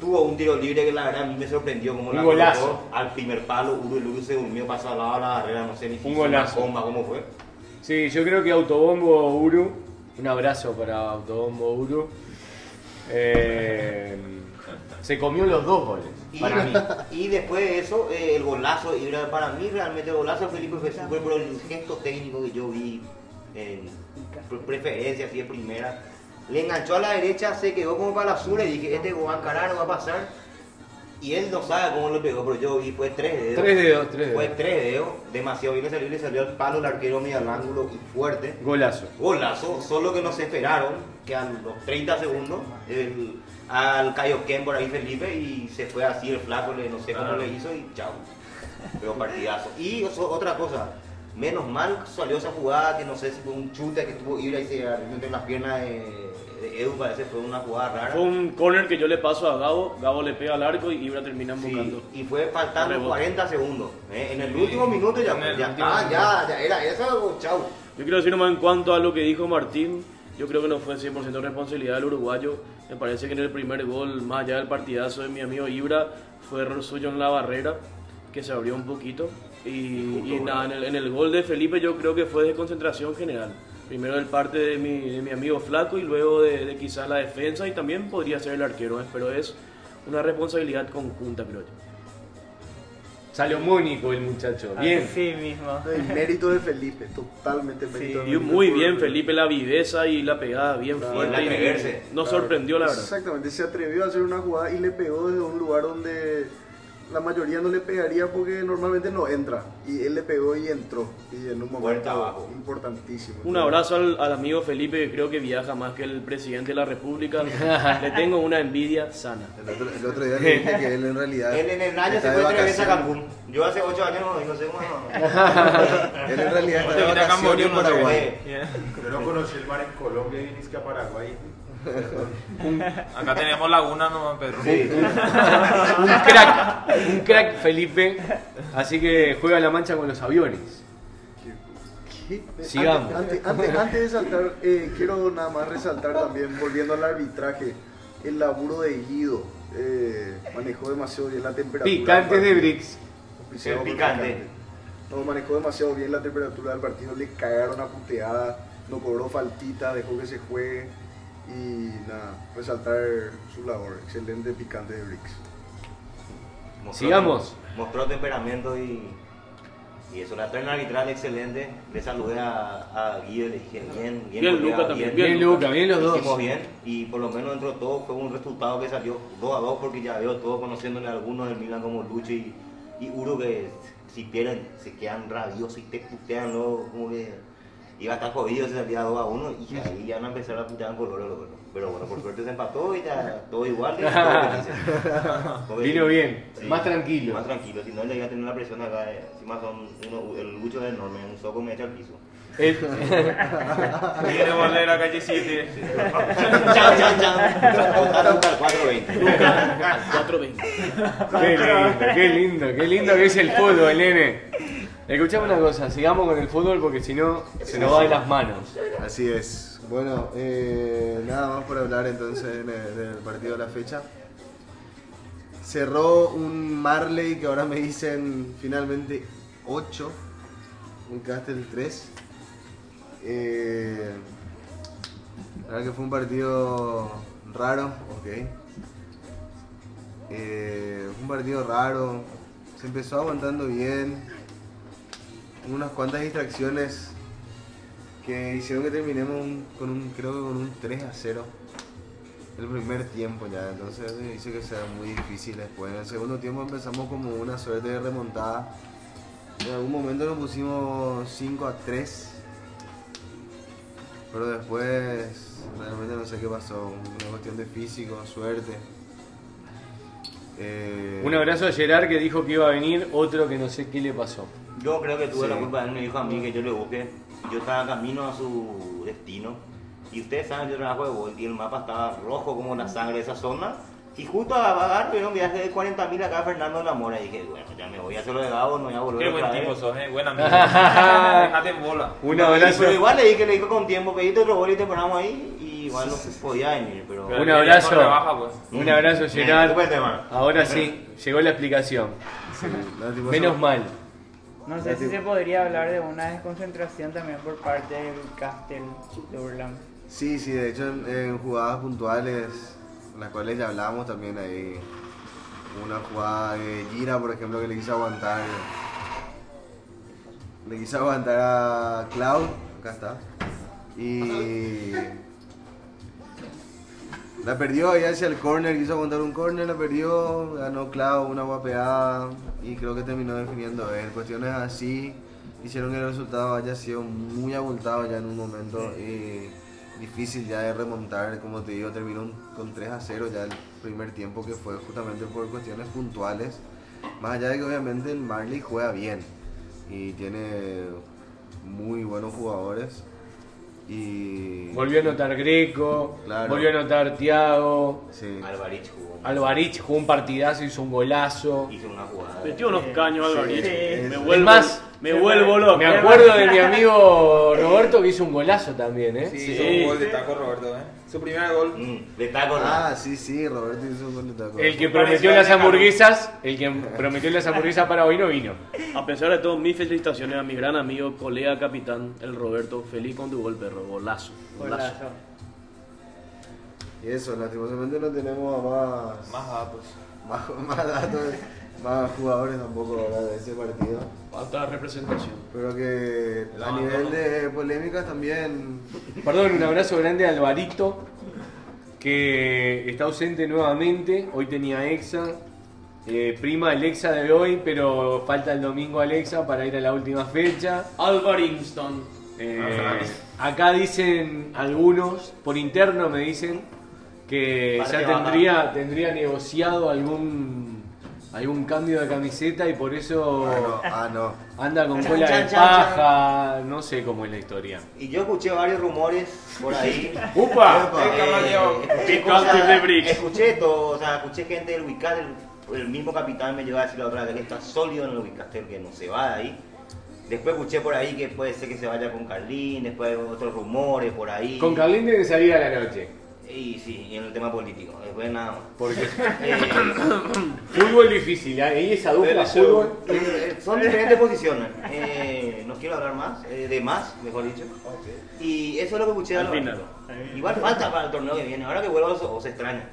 Tuvo un tiro libre que la verdad a mí me sorprendió como Un la golazo. al primer palo, Uru Luru se durmió, pasó al lado de la barrera, no sé ni si una golazo. comba, cómo fue. Sí, yo creo que Autobombo Uru, un abrazo para Autobombo Uru, eh, se comió los dos goles, Y, para mí. y después de eso, eh, el golazo, y para mí realmente el golazo de Felipe fue por el gesto técnico que yo vi en pre- preferencia, así de primera. Le enganchó a la derecha, se quedó como para la sur y dije, este va a encarar, no va a pasar. Y él no sabe cómo lo pegó, pero yo vi, fue tres dedos. Tres dedos, tres Fue dedos. tres dedos, demasiado bien le salió, le salió al palo, el arquero medio al ángulo y fuerte. Golazo. Golazo, solo que no se esperaron que a los 30 segundos el, al Kaioken por ahí Felipe y se fue así el flaco, le, no sé cómo le hizo y chao. Pero partidazo. Y eso- otra cosa, menos mal salió esa jugada que no sé si fue un chute que tuvo Ibra y se arregló entre las piernas de, de Edu, parece fue una jugada rara. Fue un corner que yo le paso a Gabo, Gabo le pega al arco y Ibra termina Sí, embocando. y fue faltando Rebote. 40 segundos. ¿eh? En el último minuto ya, ya, último ah, ya, ya era eso, chao. Yo quiero decir nomás en cuanto a lo que dijo Martín, yo creo que no fue 100% responsabilidad del uruguayo. Me parece que en el primer gol, más allá del partidazo de mi amigo Ibra, fue error suyo en la barrera, que se abrió un poquito. Y, y nada, en el, en el gol de Felipe yo creo que fue de concentración general. Primero el parte de mi, de mi amigo Flaco y luego de, de quizás la defensa y también podría ser el arquero, ¿eh? pero es una responsabilidad conjunta, creo yo. Salomónico el muchacho. Bien. Así mismo. El mérito de Felipe, totalmente el Sí. mérito de Y Felipe muy bien Felipe la viveza y la pegada bien Claro. fuerte. Y el y atreverse. Nos Claro. sorprendió la verdad. Exactamente, se atrevió a hacer una jugada y le pegó desde un lugar donde la mayoría no le pegaría porque normalmente no entra. Y él le pegó y entró. Y en un Puerta momento abajo. importantísimo. Un abrazo al, al amigo Felipe que creo que viaja más que el presidente de la República. Le tengo una envidia sana. El otro, el otro día le dije que él en realidad. Él en el año se fue tres veces a. Cancún. Yo hace ocho años no, no sé cómo no. Él en realidad está Te de vacaciones en Paraguay. Yo no conocí el mar en Colombia y viniste a Paraguay. Acá tenemos laguna nomás, Pedro. un crack, un crack Felipe. Así que juega la mancha con los aviones. ¿Qué? Sigamos. Antes, antes- antes de saltar, eh, quiero nada más resaltar también, volviendo al arbitraje, el laburo de Guido. Eh, manejó demasiado bien la temperatura. Picantes del de por picante. No, manejó demasiado bien la temperatura del partido, le cagaron a puteada, no cobró faltita, dejó que se juegue y nada, resaltar su labor, excelente picante de Brix. Mostró- Sigamos. Mostró temperamento y, y eso, la terna arbitral excelente. Le saludé a, a Guido y le dije bien, bien, Bien, Luca también, Bien, Luca, bien los Hicimos dos. bien y por lo menos dentro de todo fue un resultado que salió 2 a 2 porque ya veo todos conociéndole a algunos del Milan como Lucho y, y Uro que si pierden se quedan rabiosos y te putean luego como que iba a estar jodido si salía 2 a 1 y ahí ya van a empezar a putear en color pero bueno por suerte se empató y ya todo igual. Porque- Vino bien, más tranquilo. más tranquilo si no le iba a tener la presión acá eh, encima son uno, el Lucho es enorme un soco me echa al piso Viene a volver a calle 7. chan chan chan Votaron para el 420 Al 420. Qué lindo, qué lindo, qué lindo que es el fútbol, nene. Escuchame una cosa, sigamos con el fútbol porque si no se nos va de las manos. Así es. Bueno, eh, nada más por hablar entonces de- del partido de la fecha. Cerró un Marley que ahora me dicen finalmente 8, un Castle 3. Eh, la verdad que fue un partido raro, ok. Eh, un partido raro, se empezó aguantando bien, unas cuantas distracciones que hicieron que terminemos un- con un, creo que con un 3 a 0 el primer tiempo ya, entonces hizo que sea muy difícil después. En el segundo tiempo empezamos como una suerte de remontada. En algún momento nos pusimos 5 a 3, pero después realmente no sé qué pasó, una cuestión de físico, suerte. Eh, Un abrazo a Gerard que dijo que iba a venir, otro que no sé qué le pasó. Yo creo que tuve Sí. la culpa, él me dijo a mí que yo le busque. Yo estaba camino a su destino. Y ustedes saben, yo trabajo de Bolt y el mapa estaba rojo como la sangre de esa zona. Y justo a agarrar tuvieron un viaje de 40.000 acá a Fernando de la Mora. Y dije, bueno, ya me voy a hacerlo de Gabo, no voy a volver Qué buen tipo sos, eh. Buen amigo. Dejate en bola. Un Y- abrazo. Pero igual le dije, le dije con tiempo, pediste otro bol y te ponemos ahí. Y igual no podía venir, pero... Pero Un que abrazo. pues. Un abrazo, Bien, Gerard. Ahora sí, llegó la explicación. Menos mal. No sé si se podría hablar de una desconcentración también por parte del Castel de Urlan. Sí, sí, de hecho en, en jugadas puntuales, las cuales ya hablamos también ahí, una jugada de Gira, por ejemplo, que le quiso aguantar, le quiso aguantar a Cloud, acá está, y la perdió ahí hacia el corner, quiso aguantar un corner, la perdió, ganó Cloud, una guapeada, y creo que terminó definiendo él. Cuestiones así hicieron que el resultado haya sido muy abultado ya en un momento y difícil ya de remontar, como te digo, terminó con 3 a 0 ya el primer tiempo que fue justamente por cuestiones puntuales, más allá de que obviamente el Marley juega bien y tiene muy buenos jugadores y Volvió a anotar Greco, Claro. volvió a anotar Tiago, sí. Alvarich jugó. Alvarich jugó un partidazo, hizo un golazo. Hizo una jugada. Metió unos caños Alvarito. Sí. Me Es vuelvo, más, Me vuelvo loco. Me acuerdo de mi amigo Roberto que hizo un golazo también, ¿eh? Sí, Sí. hizo un gol de taco Roberto, ¿eh? Su primer gol. Mm, de taco, ¿no? Ah, sí, sí, Roberto hizo un gol de taco. El que prometió a las hamburguesas, el que prometió las hamburguesas para hoy no vino. A pesar de todo, mis felicitaciones a mi gran amigo, colega capitán, el Roberto. Feliz con tu gol, perro. Golazo. Golazo. Golazo. Y eso, lastimosamente no tenemos más, Más datos. más, más datos, más jugadores tampoco ¿verdad? de ese partido. Falta representación. Pero que a No, nivel no. de polémicas también. Perdón, un abrazo grande a Alvarito, que está ausente nuevamente. Hoy tenía Exa. Eh, prima Alexa de hoy, pero falta el domingo Alexa para ir a la última fecha. Alvarinston. Eh, acá dicen algunos, por interno me dicen, que Parte ya tendría, tendría negociado algún algún cambio de camiseta y por eso Ah, no. anda con Chan, cola de chan, chan, paja, no sé cómo es la historia. Y yo escuché varios rumores por ahí. ¡Upa! El camaleón. escuché, de escuché todo, o sea, escuché gente del Wicat, el, el mismo capitán me llegó a decir la otra vez que está sólido en el Wicaster, que no se va de ahí. Después escuché por ahí que puede ser que se vaya con Carlín, después hay otros rumores por ahí. Con Carlín debe salir a la noche. Y sí, y en el tema político, después nada más. Porque Eh, fútbol difícil, ¿eh? ahí esa dupla fútbol. eh, son diferentes posiciones. Eh, no quiero hablar más, eh, de más, mejor dicho. Y eso es lo que escuché. Al final. Igual falta para el torneo que viene. Ahora que vuelva o se extraña.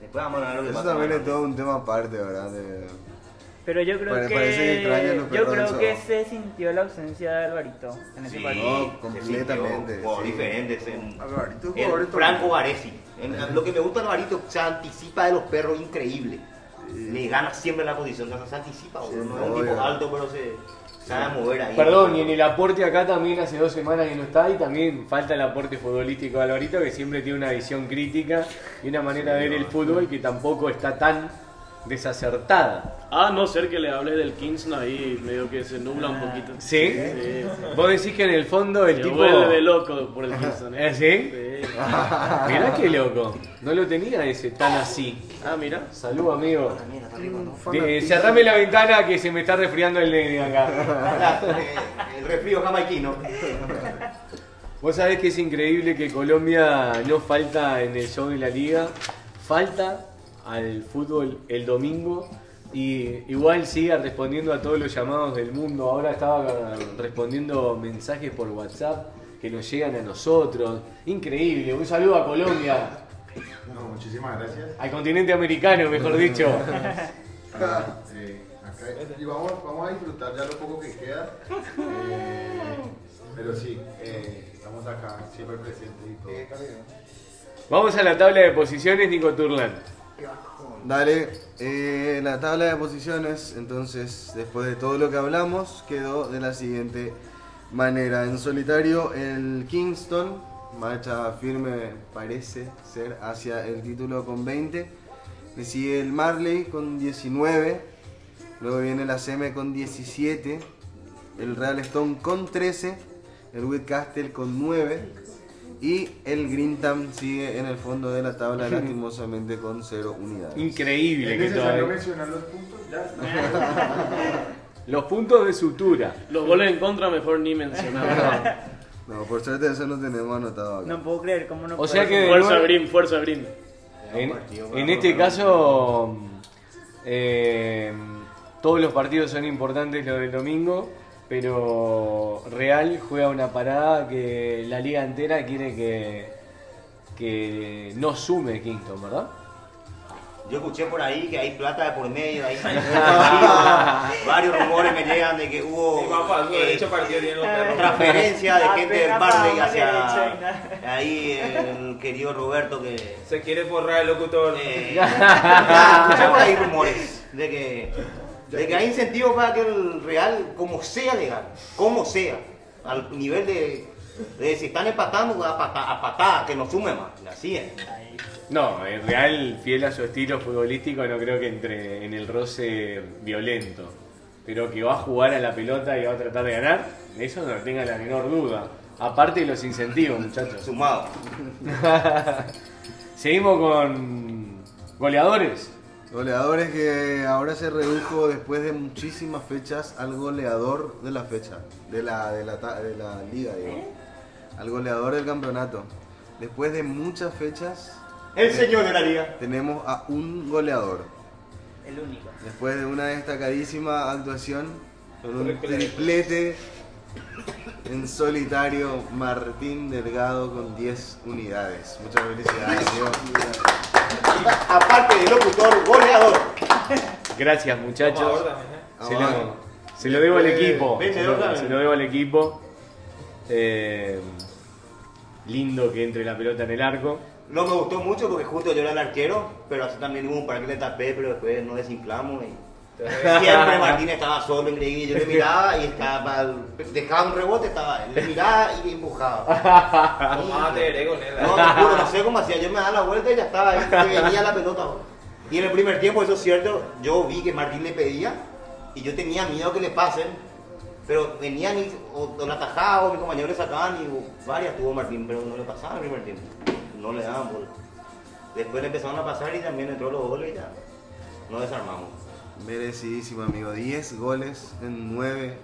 Después vamos a hablar lo que Eso pasa. también es todo un tema aparte, ¿verdad? De- Pero yo creo Pare- que, yo creo que se sintió la ausencia de Alvarito en ese Sí, partido. No, se completamente, sintió Jugador sí. diferente. es un- Alvarito, el jugador Franco Varesi. Lo que me gusta de Alvarito, se anticipa de los perros increíble. Le gana siempre la posición, o sea, se anticipa. no es un tipo alto, pero se sabe mover ahí. Perdón, y en el aporte acá también hace dos semanas que no está y también falta el aporte futbolístico de Alvarito que siempre tiene una visión crítica y una manera de ver el fútbol que tampoco está tan desacertada. A no ser que le hables del Kingston ahí, medio que se nubla un poquito. ¿Sí? Sí. Vos decís que en el fondo el Se tipo... vuelve loco por el Kingston. ¿Eh, sí? Sí. Mirá qué loco, no lo tenía ese tan así. Ah, mira. Salud amigo. Eh, cerrame la ventana que se me está resfriando el nene acá. Eh, el resfrío jamaiquino. Vos sabés que es increíble que Colombia no falta en el show de la liga, falta al fútbol el domingo y igual sigue respondiendo a todos los llamados del mundo. Ahora estaba respondiendo mensajes por WhatsApp que nos llegan a nosotros. Increíble, un saludo a Colombia, No, muchísimas gracias. al continente americano, mejor dicho. Acá, eh, y vamos, vamos a disfrutar ya lo poco que queda. Eh, pero sí, eh, estamos acá siempre presentes y todo. Vamos a la tabla de posiciones, Nico Turlan. Dale, eh, la tabla de posiciones, entonces, después de todo lo que hablamos, quedó de la siguiente manera. En solitario, el Kingston marcha firme, parece ser, hacia el título con 20. Le sigue el Marley con 19. Luego viene la CM con 17. El Real Stone con 13. El Whitcastle con 9. Y el Grintam sigue en el fondo de la tabla lastimosamente con 0 unidades. Increíble ¿Es que necesario todavía. mencionar los puntos? Ya. Los puntos de sutura. Los goles en contra mejor ni mencionar. No, por suerte eso no tenemos anotado acá. No puedo creer cómo no O sea puedo- que- fuerza Brim, fuerza Brim. En, en este caso, eh, todos los partidos son importantes lo del domingo, pero Real juega una parada que la liga entera quiere que, que no sume Kingston, ¿verdad? Yo escuché por ahí que hay plata de por medio, hay varios rumores me llegan de que hubo eh, derecho partido tienen los perros. transferencia de gente del Barley hacia ahí el querido Roberto que Se quiere forrar el locutor. eh, escuché por ahí rumores de que de que hay incentivos para que el Real como sea legal, como sea, al nivel de, de si están empatando a patada, a patada, que no sume más, así es. No, el Real, fiel a su estilo futbolístico, no creo que entre en el roce violento. Pero que va a jugar a la pelota y va a tratar de ganar, de eso no tenga la menor duda. Aparte de los incentivos, muchachos. Sumado. Seguimos con goleadores. Goleadores que ahora se redujo después de muchísimas fechas al goleador de la fecha, de la, de la, ta- de la liga, digo. Al goleador del campeonato. Después de muchas fechas El señor de la liga. tenemos a un goleador. El único. Después de una destacadísima actuación con un Triplete. en solitario, Martín Delgado con 10 unidades. Muchas felicidades. Aparte de locutor, goleador. Gracias muchachos. ¿eh? Se lo, se lo debo al equipo. Se Vendedor lo, también. se lo debo al equipo. Eh, lindo que entre la pelota en el arco. No me gustó mucho porque justo yo era el arquero, pero así también hubo un par que le tapé, pero después nos desinflamos y siempre Martín estaba solo, increíble. Yo le miraba y estaba, dejaba un rebote, estaba, le miraba y empujaba. Tomás de Ere con él. No, te juro, no sé cómo hacía. Yo me daba la vuelta y ya estaba ahí, que venía la pelota. Y en el primer tiempo, eso es cierto, yo vi que Martín le pedía y yo tenía miedo que le pasen, pero venían y o, o la atajaba o mis compañeros le sacaban y varias tuvo Martín, pero no le pasaban el primer tiempo. No le daban bola. Después le empezaron a pasar y también entró los goles y ya nos desarmamos. Merecidísimo, amigo. 10 goles en 9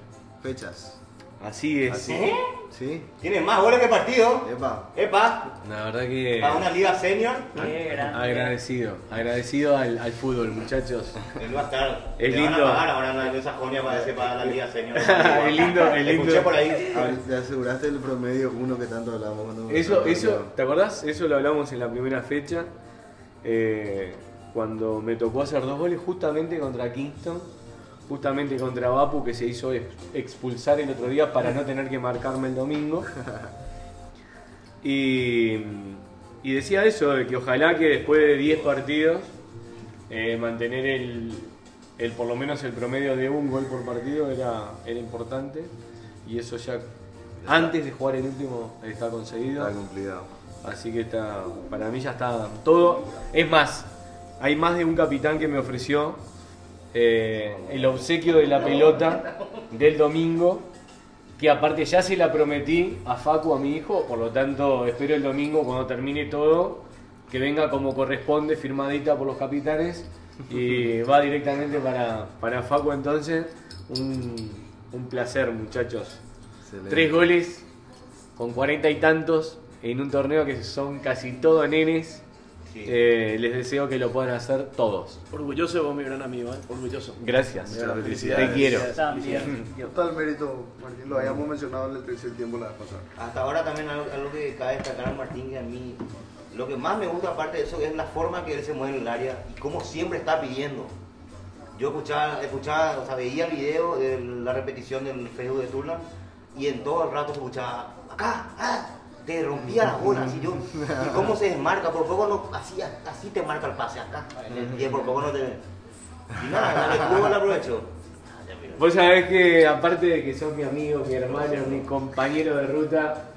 fechas. Así es. Así. ¿Eh? ¿Sí? Tiene más goles que partido. Epa. Epa, La verdad que para una liga senior, Qué grande. agradecido. Agradecido al, al fútbol, muchachos. él va a estar. Es le van a lindo. pagar ahora en esa jonia para para la liga senior. Es lindo, es lindo. Escuché por ahí. Ah, Te aseguraste el promedio uno que tanto hablamos cuando Eso, eso, hablamos. ¿te acordás? Eso lo hablamos en la primera fecha. eh, cuando me tocó hacer dos goles justamente contra Kingston, justamente contra Bapu, que se hizo ex- expulsar el otro día para no tener que marcarme el domingo. Y, y decía eso, de que ojalá que después de 10 partidos eh, mantener el, el por lo menos el promedio de un gol por partido era, era importante. Y eso ya antes de jugar el último está conseguido. Está cumplido. Así que está, para mí ya está todo. Es más, hay más de un capitán que me ofreció eh, el obsequio de la pelota del domingo, que aparte ya se la prometí a Facu, a mi hijo, por lo tanto espero el domingo cuando termine todo, que venga como corresponde, firmadita por los capitanes, y va directamente para, para Facu entonces. Un, un placer muchachos. Excelente. Tres goles con cuarenta y tantos en un torneo que son casi todos nenes. Sí. Eh, les deseo que lo puedan hacer todos. Orgulloso de vos, mi gran amigo, ¿eh? orgulloso. Gracias. Muchas Te quiero. También. Yo. Total mérito, Martín, lo habíamos mencionado en el tercer tiempo la vez pasada. Hasta ahora también algo, algo que cabe destacar a Martín que a mí lo que más me gusta aparte de eso es la forma que él se mueve en el área y cómo siempre está pidiendo. Yo escuchaba, escuchaba, o sea, veía el video de la repetición del Facebook de Turlan y en todo el rato se escuchaba acá, ah, te rompía la bola, así yo. Y cómo se desmarca, por poco no, así, así te marca el pase acá. Y por poco no te. Y nada, el juego lo aprovechó. Vos sabés que aparte de que sos mi amigo, mi hermano, mi compañero de ruta,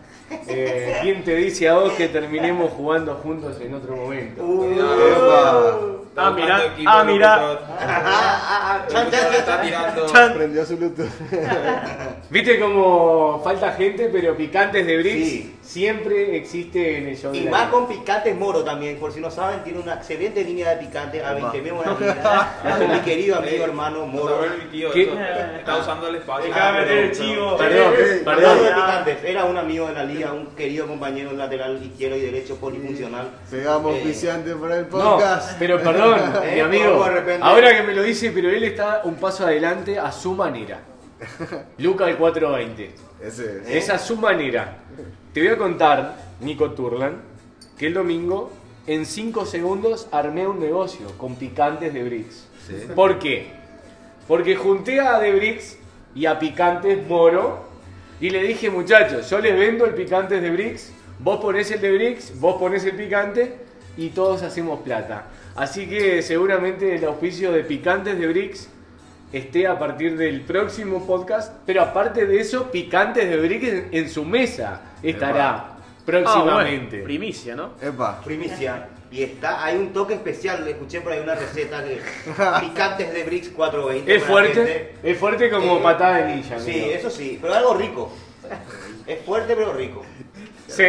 eh, ¿quién te dice a vos que terminemos jugando juntos en otro momento? Epa. Ah, mirá, Equipo, ah, mirá. locutor. Ah, ah, ah, chan, chan, Está chan. tirando. Prendió su Bluetooth. Viste como falta gente, pero picantes de Brix Sí. siempre existe en el show de Y la más con picantes moro también, por si no saben, tiene una excelente línea de picantes a Opa. 20 mil. Es mi querido amigo hermano No moro. tío. Está usando el espacio. Meter el chivo. Perdón, Eh, perdón. De era un amigo de la liga, un querido compañero lateral izquierdo y derecho polifuncional. Pegamos Eh, viciante para el No, podcast. pero perdón, Eh, mi amigo. Ahora que me lo dice, pero él está un paso adelante a su manera. Luca el 420. Ese es. Es a su manera. Te voy a contar, Nico Turlan, que el domingo, en 5 segundos, armé un negocio con picantes de Brix. Sí. ¿Por qué? Porque junté a De Brix y a Picantes Moro y le dije, muchachos, yo les vendo el Picantes de Brix, vos ponés el de Brix, vos ponés el picante y todos hacemos plata. Así que seguramente el auspicio de Picantes de Brix esté a partir del próximo podcast, pero aparte de eso, Picantes de Brix en, en su mesa estará Ah, próximamente. bueno, primicia, ¿no? Epa. Primicia. Y está, hay un toque especial, le escuché por ahí una receta que picantes de Brix 420. es fuerte, es fuerte como Eh, patada de ninja. Sí, amigo. eso sí, pero algo rico. Es fuerte pero rico. Sí.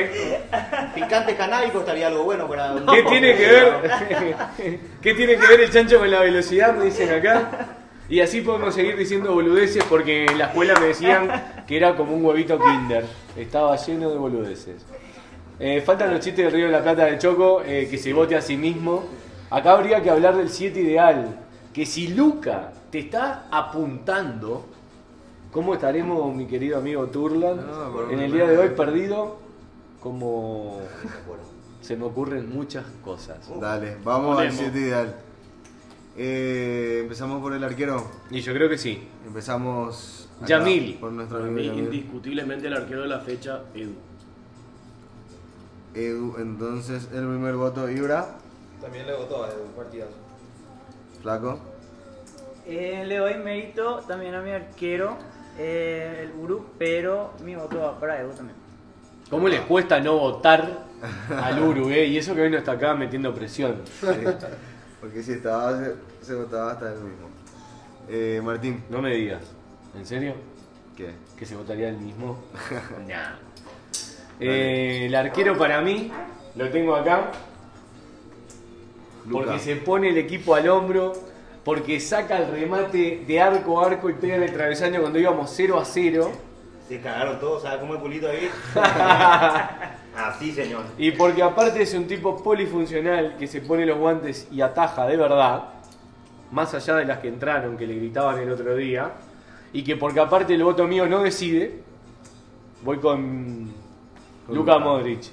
Picante canábico estaría algo bueno para un ¿Qué tiene que ver? ¿Qué tiene que ver el chancho con la velocidad? Me dicen acá. Y así podemos seguir diciendo boludeces porque en la escuela me decían que era como un huevito kinder. Estaba lleno de boludeces. Eh, faltan los chistes del Río de la Plata de Choco, eh, que se vote a sí mismo. Acá habría que hablar del 7 ideal. Que si Luca te está apuntando, ¿cómo estaremos, mi querido amigo Turlan? No, por- en el día de hoy perdido, como se me ocurren muchas cosas. Dale, vamos al. 7 ideal. Eh, empezamos por el arquero. Y yo creo que sí. Empezamos. acá Yamil. Por nuestro Para amigo mí, Yamil. indiscutiblemente el arquero de la fecha, Edu. Edu, entonces el primer voto, Ibra. También le votó a Edu, partidazo. Flaco. Eh, le doy mérito también a mi arquero, eh, el Uru, pero mi voto va para Edu también. ¿Cómo les cuesta no votar al Uru, eh? Y eso que hoy no está acá metiendo presión. Porque si estaba, se, se votaba hasta el mismo. Eh, Martín. No me digas. ¿En serio? ¿Qué? ¿Que se votaría el mismo? Nah. Eh, el arquero para mí, lo tengo acá, Luca. porque se pone el equipo al hombro, porque saca el remate de arco a arco y pega en el travesaño cuando íbamos 0 a 0. Se cagaron todos, ¿sabes cómo el pulito ahí? Así, señor. Y porque aparte es un tipo polifuncional que se pone los guantes y ataja de verdad, más allá de las que entraron, que le gritaban el otro día, y que porque aparte el voto mío no decide, voy con Con Luka. Modric.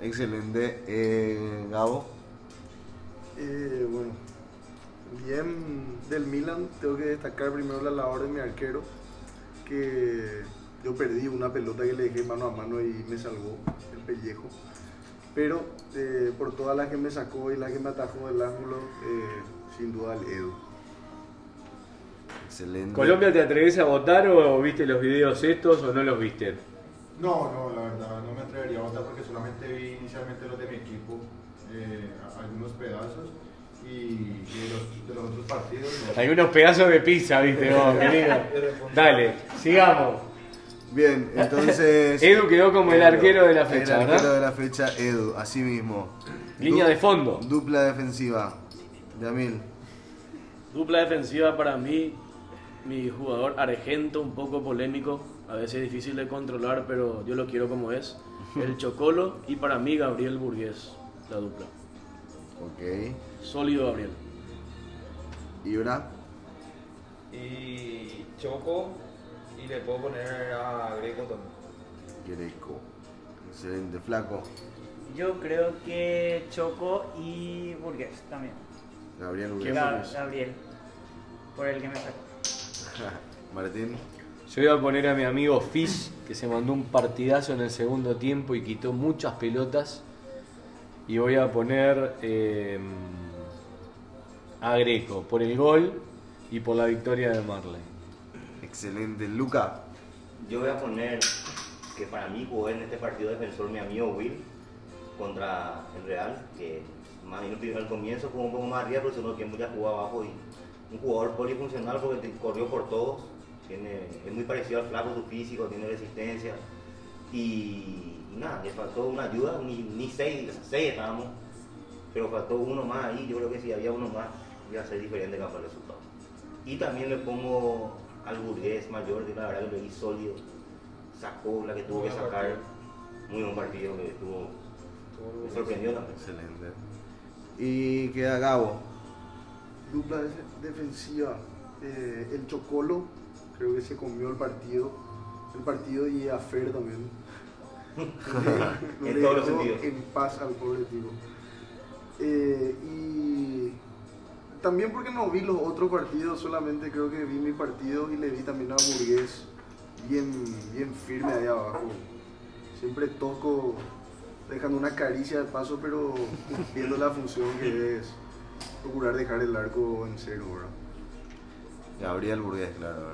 Excelente. Eh, Gabo. Eh, bueno, bien del Milan, tengo que destacar primero la labor de mi arquero, que yo perdí una pelota que le dejé mano a mano y me salvó el pellejo. Pero eh, por todas las que me sacó y las que me atajó del ángulo, eh, sin duda el Edu. Excelente. ¿Colombia te atreves a votar o viste los videos estos o no los viste? No, no, la verdad no me atrevería a votar porque solamente vi inicialmente los de mi equipo, eh, algunos pedazos y, y de, los, de los otros partidos. no. Hay unos pedazos de pizza, viste vos, querido. Dale, sigamos. Bien, entonces. Edu quedó como el arquero de la fecha, El arquero ¿verdad? de la fecha, Edu, así mismo. Línea Du- de fondo. Dupla defensiva. Yamil. Dupla defensiva para mí, mi jugador argento, un poco polémico, a veces difícil de controlar, pero yo lo quiero como es. El Chocolo y para mí Gabriel Burgués, la dupla. Ok. Sólido Gabriel. Ibra. Y Choco, y le puedo poner a Greco también. Greco. Excelente. Flaco. Yo creo que Choco y Burgués también. Gabriel ¿Quién Uribe. Gab- Burgués? Gabriel, por el que me sacó. Martín. Yo iba a poner a mi amigo Fish, que se mandó un partidazo en el segundo tiempo y quitó muchas pelotas. Y voy a poner eh, a Greco por el gol y por la victoria de Marley. Excelente. Luca. Yo voy a poner que para mí jugó en este partido defensor mi amigo Will contra el Real, que bien primero al comienzo jugó un poco más arriba, pero segundo tiempo ya jugó abajo y un jugador polifuncional porque corrió por todos, tiene, es muy parecido al flaco su físico, tiene resistencia y, nada, le faltó una ayuda, ni, ni seis, seis estábamos, pero faltó uno más ahí, yo creo que si había uno más iba a ser diferente el resultado. Y también le pongo al burgués mayor, que la verdad que lo vi sólido. Sacó la que tuvo que sacar. partido. Muy buen partido que tuvo. Me sorprendió también. Excelente. Y queda Gabo. Dupla de- defensiva, eh, el Chocolo, creo que se comió el partido. El partido y a Fer también. No En le todos los dejó sentidos. En paz al pobre tipo. Eh, y también porque no vi los otros partidos, solamente creo que vi mi partido y le vi también a Burgués bien, bien firme ahí abajo. Siempre toco, dejando una caricia de paso, pero cumpliendo la función que es procurar dejar el arco en cero, ¿verdad? Gabriel Burgués, claro.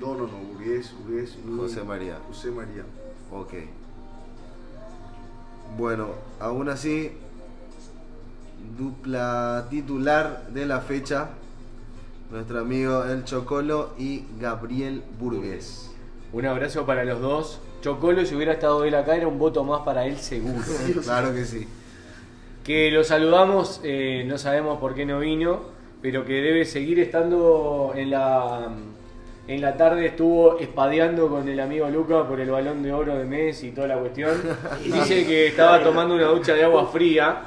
No, no, no, Burgués, Burgués. y José María. José María. Ok. Bueno, aún así, dupla titular de la fecha. Nuestro amigo El Chocolo y Gabriel Burgués. Un abrazo para los dos. Chocolo, si hubiera estado él acá, era un voto más para él seguro. Claro que sí. Que lo saludamos, eh, no sabemos por qué no vino, pero que debe seguir estando en la, en la tarde. Estuvo espadeando con el amigo Luca por el balón de oro de Messi y toda la cuestión. Dice que estaba tomando una ducha de agua fría.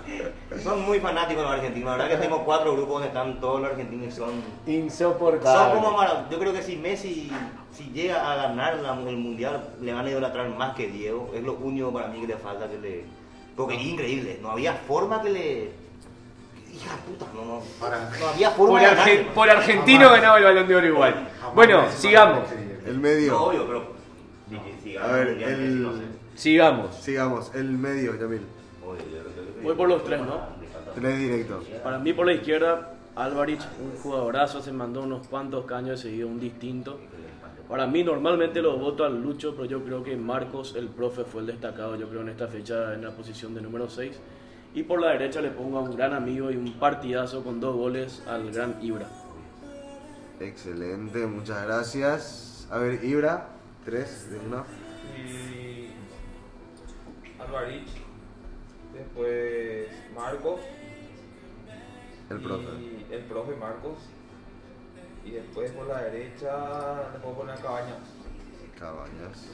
Son muy fanáticos los argentinos. La verdad que tengo cuatro grupos donde están todos los argentinos y son. Son Insoportable. como Mara- Yo creo que si Messi si llega a ganar la- el mundial, le van a idolatrar más que Diego. Es lo único para mí que le falta que le. Porque es increíble. No había forma que le. Hija puta, no, no. No había forma Por, de arge- ganarle. por argentino ganaba el balón de oro igual. Bueno, sigamos. El No, medio. obvio, pero. A ver, el no. Sigamos. Sigamos, el medio, Yamil. Voy por los tres, ¿no? Tres directos. Para mí por la izquierda, Alvarich, un jugadorazo, se mandó unos cuantos caños seguido, un distinto. Para mí normalmente lo voto al Lucho, pero yo creo que Marcos, el profe, fue el destacado, yo creo, en esta fecha en la posición de número 6. Y por la derecha le pongo a un gran amigo y un partidazo con dos goles al gran Ibra. Excelente, muchas gracias. A ver, Ibra, tres de una. Y Alvarich, después Marcos. El profe. Y el profe Marcos. Y después por la derecha le puedo poner a Cabañas. Cabañas.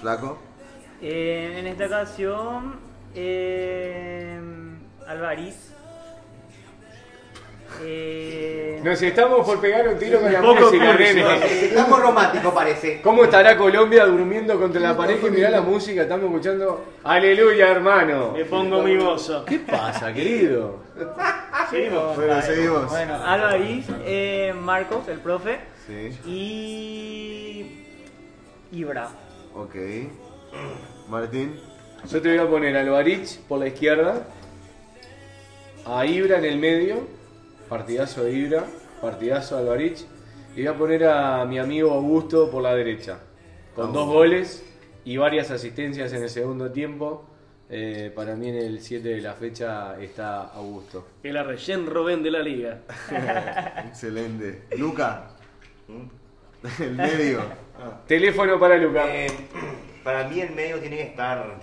Flaco. Eh, en esta ocasión, eh, Alvarez. Eh, Nos estamos por pegar un tiro con la música, nene. Estamos románticos, parece. ¿Cómo estará Colombia durmiendo contra la pared que mirá la música? Estamos escuchando. Aleluya, hermano. Me pongo mi gozo. ¿Qué pasa, querido? seguimos. Bueno, seguimos. Alvarez, eh, Marcos, el profe, Sí, y Ibra. ok. Martín. Yo te voy a poner a Alvarich por la izquierda, a Ibra en el medio, partidazo de Ibra, partidazo de Alvarich, y voy a poner a mi amigo Augusto por la derecha, con dos goles y varias asistencias en el segundo tiempo. Eh, para mí en el 7 de la fecha está Augusto. El Arrellén Robén de la liga. Excelente. Luca. El medio. Teléfono para Luca. Eh, para mí el medio tiene que estar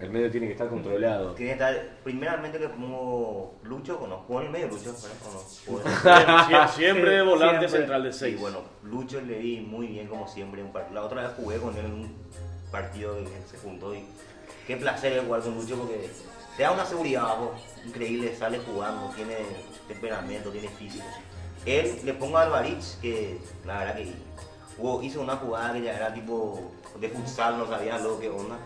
El medio tiene que estar controlado. Tiene que estar, primeramente le pongo Lucho, ¿o no? ¿Jugó en el medio Lucho? ¿O no? ¿Jugó en el- Sie- Siempre Sí, volante siempre. central de Sí, 6. bueno, Lucho le vi muy bien como siempre. Un La otra vez jugué con él en un partido él se juntó y qué placer es jugar con Lucho porque te da una seguridad abajo increíble, sale jugando, tiene temperamento, tiene físico. Él le pongo a Alvarich que la verdad que hizo una jugada que ya era tipo de futsal, no sabía lo que onda.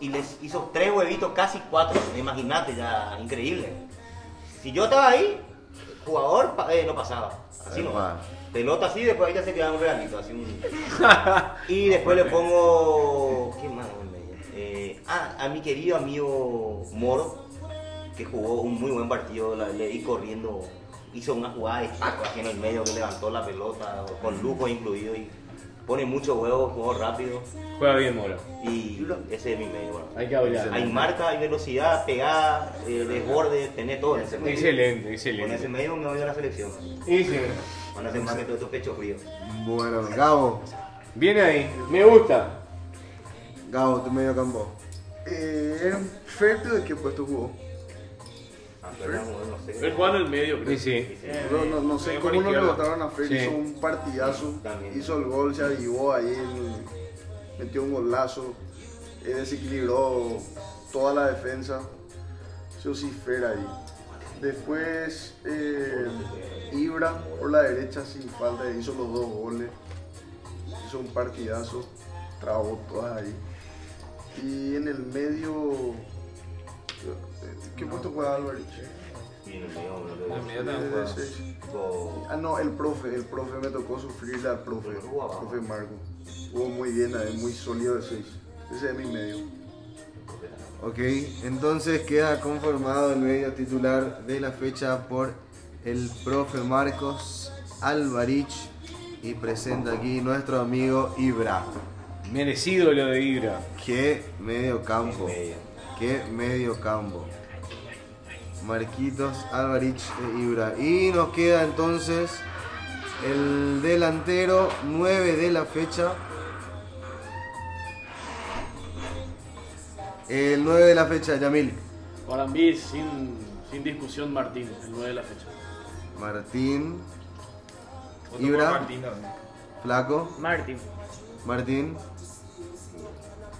Y les hizo tres huevitos, casi cuatro, imagínate, ya increíble. Si yo estaba ahí, jugador eh, no pasaba. Así no. Pelota así, después ahí ya se quedaba un regalito, así un... Y después le pongo... ¿Qué más? Eh, ah, a mi querido amigo Moro, que jugó un muy buen partido, le di corriendo, hizo una jugada de taco aquí en el medio que levantó la pelota, con lujo incluido, y pone mucho huevo, jugó rápido, Juega bien, Moro. y ese es mi medio. bueno. Hay que hablar. Hay marca, hay velocidad, pegada, eh, desborde, tenés todo en ese medio. Excelente, Con excelente. ese medio me voy a la selección. Y sí. Van a hacer más que todos estos pechos fríos. Bueno, Gabo. Bien ahí, me gusta. Gabo, tu medio campo. Eh, Ferto, ¿de qué puesto jugó? Juega en el medio, creo. Sí, sí. No, no, no sé cómo no le votaron a Sí. hizo un partidazo, También. hizo el gol, se avivó ahí, el- metió un golazo, eh, desequilibró toda la defensa. Yo sí, Fer ahí. Después, eh, Ibra por la derecha sin falta, hizo los dos goles, hizo un partidazo, trabó todas ahí. Y en el medio, ¿qué puesto juega Álvarez? Y en el Eh, también tipo, Ah, no, el profe, el profe me tocó sufrirle al profe, profe Marco. Jugó muy bien, ahí, muy sólido de 6. Ese es mi medio. Ok, entonces queda conformado el medio titular de la fecha por el profe Marcos Alvarich y presenta aquí nuestro amigo Ibra. Merecido lo de Ibra. Qué medio campo, qué medio campo. Marquitos, Alvarich e Ibra. Y nos queda entonces El delantero 9 de la fecha. El 9 de la fecha, Yamil. Para mí, sin, sin discusión, Martín, el 9 de la fecha. Martín. Ibra. Martín. Flaco. Martín. Martín.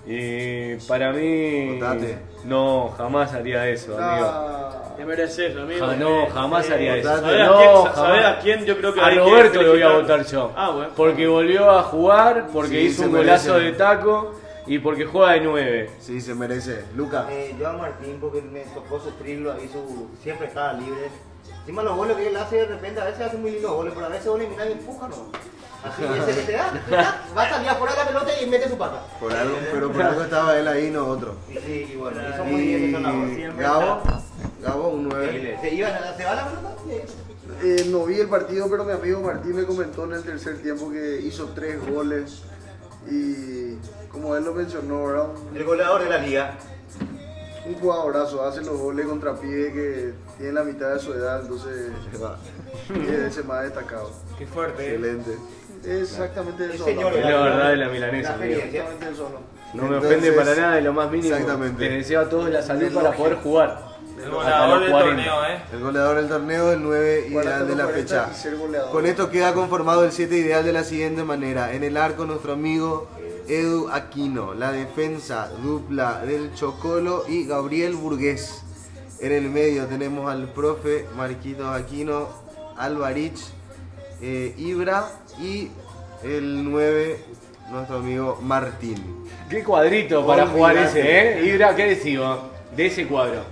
Y para mí. Votate. No, jamás haría eso, amigo. Te mereces, amigo. Ja- no, jamás haría eso. Votate. ¿Sabes a, No, quién, sabés a quién yo creo que A Roberto le voy a votar yo. Ah, bueno. Porque volvió a jugar, porque Sí, hizo se un golazo de taco y porque juega de 9. Sí, se merece. Luca. Eh, yo a Martín porque me tocó sufrirlo ahí, su, siempre estaba libre. Encima los goles que él hace de repente, a veces hace muy lindos goles, pero a veces goles mira y empuja, ¿no? Así ese que te da, te da, va a salir afuera de la pelota y mete su pata. Por algo, pero por algo estaba él ahí, no otro. Y sí, y bueno, hizo muy bien. Y siempre Gabo. Gabo, un 9. Increíble. Se, iba, se va la y- eh, no vi el partido, pero mi amigo Martín me comentó en el tercer tiempo que hizo tres goles y como él lo mencionó, ¿verdad? Un- el goleador de la liga. un jugadorazo, hace los goles contra pibe que tiene la mitad de su edad, entonces es ese más destacado. Qué fuerte. eh. Excelente. Exactamente El eso. Es la verdad de la milanesa, La. Exactamente eso. hablamos. No me Entonces, ofende para nada de lo más mínimo. exactamente. Les deseo a todos la salud para poder jugar. El goleador del 40. torneo, ¿eh? El goleador del torneo, el 9 ideal 40 de la 40 fecha. Con esto queda conformado el 7 ideal de la siguiente manera. En el arco nuestro amigo Edu Aquino. La defensa dupla del Chocolo y Gabriel Burgués. En el medio tenemos al profe Marquitos Aquino, Alvarich, eh, Ibra y el 9 nuestro amigo Martín. Qué cuadrito para jugar ese, ¿eh? Ibra, ¿qué decís vos? De ese cuadro.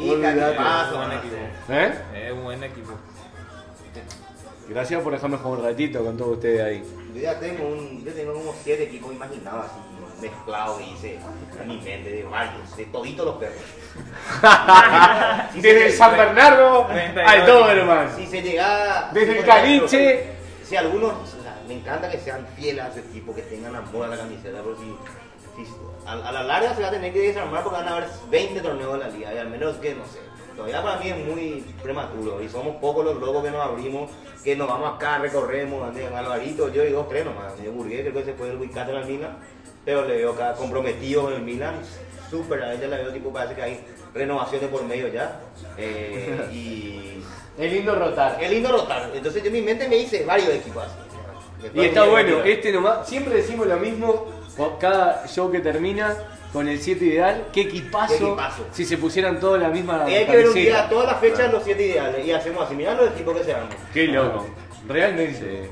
Y Buen equipo. ¿Eh? Es un buen equipo. Gracias por dejarme jugar un ratito con todos ustedes ahí. Yo ya tengo, un, yo tengo como siete equipos imaginados así, mezclados, dice, en mi mente, de varios, de toditos los perros. Si Desde se- San Bernardo 32 al Doberman. Si se llega... Desde si, el Caliche. Si algunos, o sea, me encanta que sean fieles a su equipo, que tengan amor a la camiseta, pero si, si a, a la larga se va a tener que desarmar porque van a haber 20 torneos de la liga, y al menos que, no sé, todavía para mí es muy prematuro, y somos pocos los locos que nos abrimos, que nos vamos acá, recorremos, ande, Alvarito, yo y dos, tres nomás, yo Burgués, creo que se puede ubicar en el Milan, pero le veo acá comprometido en el Milan, súper, a ella le veo tipo, parece que hay renovaciones por medio ya, eh, y... Es lindo rotar. Es lindo rotar. Entonces yo en mi mente me hice varios equipos. así. Y Después está bueno, este nomás, siempre decimos lo mismo, cada show que termina con el 7 ideal, qué equipazo, Qué equipazo. si se pusieran todos la misma Y hay que ver un día todas las fechas los siete ideales y hacemos así. Mirá los equipos que se arman. Qué loco, realmente.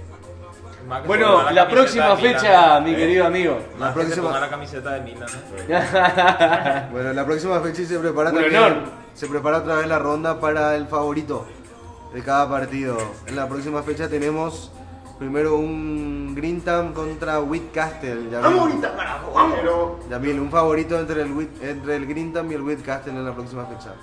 Más Bueno, la próxima Milan, fecha, ¿eh? mi querido amigo. La Más próxima- ponga la camiseta de Milan. Bueno, la próxima fecha se prepara también- honor. Se prepara otra vez la ronda para el favorito de cada partido. En la próxima fecha tenemos primero un Grintam contra Whitcastle. ¡Vamos ahorita, carajo! ¡Vamos! Yamil, un favorito entre el, Whit- entre el Grintam y el Whitcastle en la próxima fecha.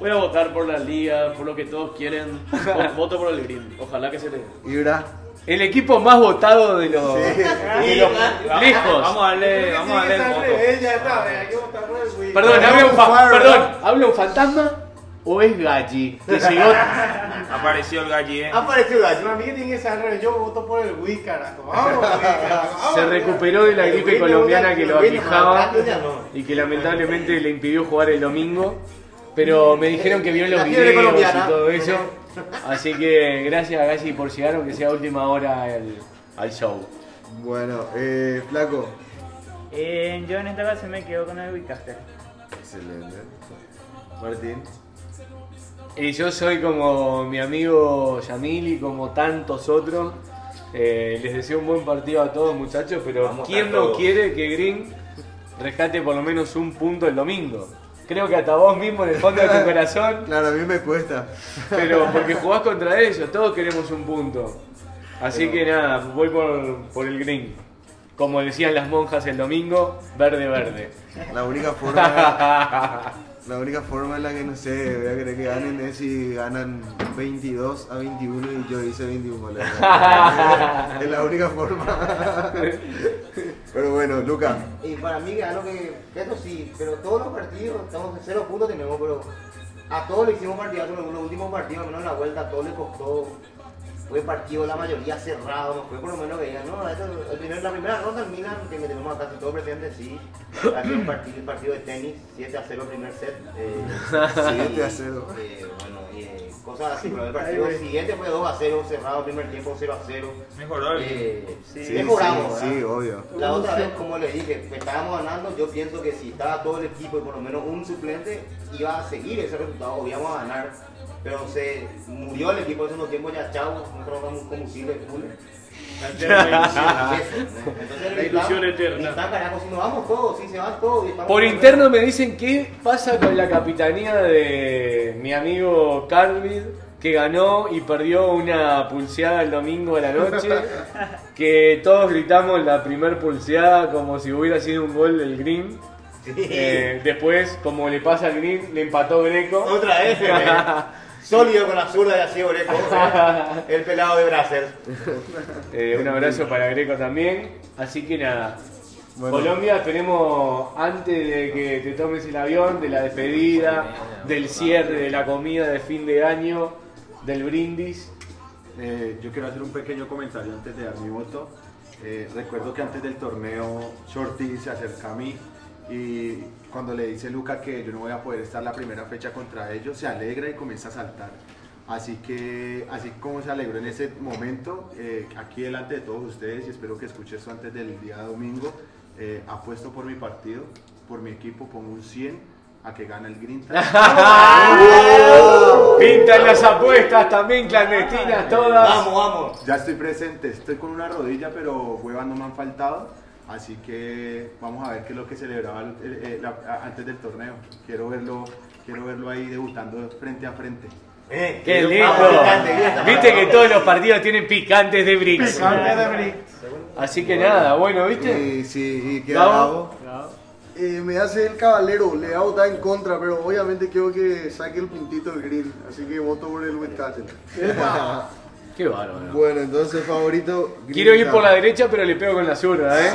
Voy a votar por la liga, por lo que todos quieren. Vo- Voto por el Green. Ojalá que se le. Ibra. El equipo más votado de los, de los Vamos, lejos. Vamos a darle, vamos a darle el voto. Perdón, habla un, fa- perdón, ¿habla un fantasma o es Gachi? Que llegó. Apareció el galli, ¿eh? Apareció el gallo. A mí que tiene que ser al revés, yo voto por el Wii, carajo. Vamos, Wii, carajo. Vamos, Se recuperó de la El gripe colombiana que el lo aquejaba y que lamentablemente le impidió jugar el domingo. Pero me dijeron que vio los videos y todo eso. Así que gracias a Gachi por llegar, aunque sea última hora al, al show. Bueno, eh, Flaco. Eh, yo en esta ocasión me quedo con el Wicaster. Excelente. Martín. Y yo soy como mi amigo Yamil y como tantos otros. Eh, les deseo un buen partido a todos muchachos, pero Vamos ¿quién no quiere que Green rescate por lo menos un punto el domingo? Creo que hasta vos mismo en el fondo de tu corazón, Claro, a mí me cuesta. pero porque jugás contra ellos, todos queremos un punto. Así que nada, voy por, por el Green. Como decían las monjas el domingo, verde verde. La única forma, la única forma en la que no sé, voy a querer que ganen es si ganan 22 a 21 y yo hice 21 goles. es la única forma. Pero bueno, Luca. Y para mí, algo que, que eso sí, pero todos los partidos, estamos en cero puntos tenemos, pero a todos le hicimos partidazo, los, los últimos partidos, al menos en la vuelta, a todos les costó fue partido la mayoría cerrado, no fue por lo menos que digan, no, esto- el primer- la primera ronda el Milan, que me tenemos casi todo presente, sí, ha sido un partido, un partido de tenis, 7 a 0 el primer set. eh, 7 a 0. eh, bueno, y, eh, cosas así, pero el partido siguiente fue 2 a 0, cerrado el primer tiempo, 0 a 0. Mejoró el Eh, Sí, mejoramos, sí, sí, obvio. La otra vez, como le dije, estábamos ganando, yo pienso que si estaba todo el equipo y por lo menos un suplente, iba a seguir ese resultado, o íbamos a ganar. Pero se murió el equipo hace unos tiempos ya, chao, no trabajamos combustible full. La ilusión eterna. necesitamos, carajo, si nos vamos todos, si se van todos. y estamos Por interno me dicen qué pasa con la capitanía de mi amigo Carvid, que ganó y perdió una pulseada el domingo a la noche. Que todos gritamos la primer pulseada como si hubiera sido un gol del Green. Sí. Eh, después, como le pasa al Green, le empató Greco. Otra vez, eh, sólido con la zurda y así, Orejo, el pelado de Brasil. Eh, un abrazo para Greco también. Así que nada. Bueno. Colombia, esperemos antes de que te tomes el avión, de la despedida, del cierre, de la comida de fin de año, del brindis. Eh, yo quiero hacer un pequeño comentario antes de dar mi voto. Eh, recuerdo que antes del torneo Shorty se acerca a mí y cuando le dice Luca que yo no voy a poder estar la primera fecha contra ellos, se alegra y comienza a saltar. Así que, así como se alegró en ese momento, eh, aquí delante de todos ustedes, y espero que escuche esto antes del día domingo, eh, apuesto por mi partido, por mi equipo, pongo un 100 a que gane el Grinta. Pintan las apuestas también clandestinas todas. Vamos, vamos. Ya estoy presente, estoy con una rodilla, pero huevas no me han faltado. Así que vamos a ver qué es lo que celebraba el- el- el- la- a- antes del torneo. Quiero verlo, quiero verlo ahí debutando frente a frente. Eh, ¡Qué lindo! picante, mira, Viste que todos los partidos tienen picantes de bricks. Picante de Brick. Así que nada, bueno, ¿viste? Y sí, y queda. Eh, me hace el caballero, le hago estar en contra, pero obviamente quiero que saque el puntito el grill, así que voto por el Wisconsin. Qué bárbaro. Bueno, entonces favorito. Quiero ir por la derecha, pero le pego con la zurda, ¿eh?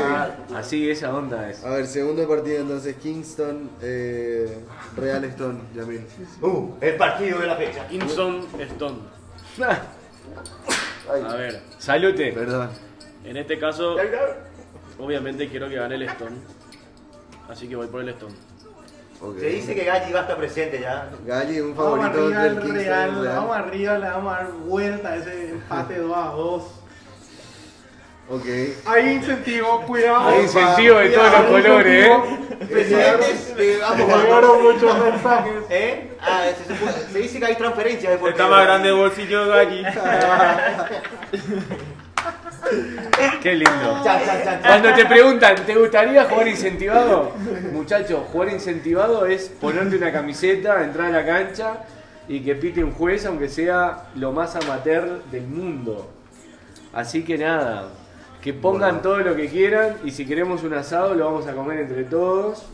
Así, esa onda es. A ver, segundo partido entonces Kingston, eh, Real Stone, Yamil. Uh, el partido de la fecha. Kingston Stone. A ver, Salute. Perdón. en este caso, obviamente quiero que gane el Stone. Así que voy por el Stone. Ok. Se dice que Galli va a estar presente ya. Galli, un favorito arriba entre el el Kingston y Real, el vamos Real. arriba, le vamos a dar vuelta a ese empate 2 a 2. Ok. Hay incentivo, cuidado. Hay incentivo de todos los colores, ¿eh? Presidentes, eh, Llegaron muchos mensajes. ¿Eh? Ah, se, se dice que hay transferencias de por Está más grande el bolsillo de allí. Qué lindo. Cuando te preguntan, ¿te gustaría jugar incentivado? Muchachos, jugar incentivado es ponerte una camiseta, entrar a la cancha y que pite un juez, aunque sea lo más amateur del mundo. Así que nada, que pongan todo lo que quieran y si queremos un asado lo vamos a comer entre todos.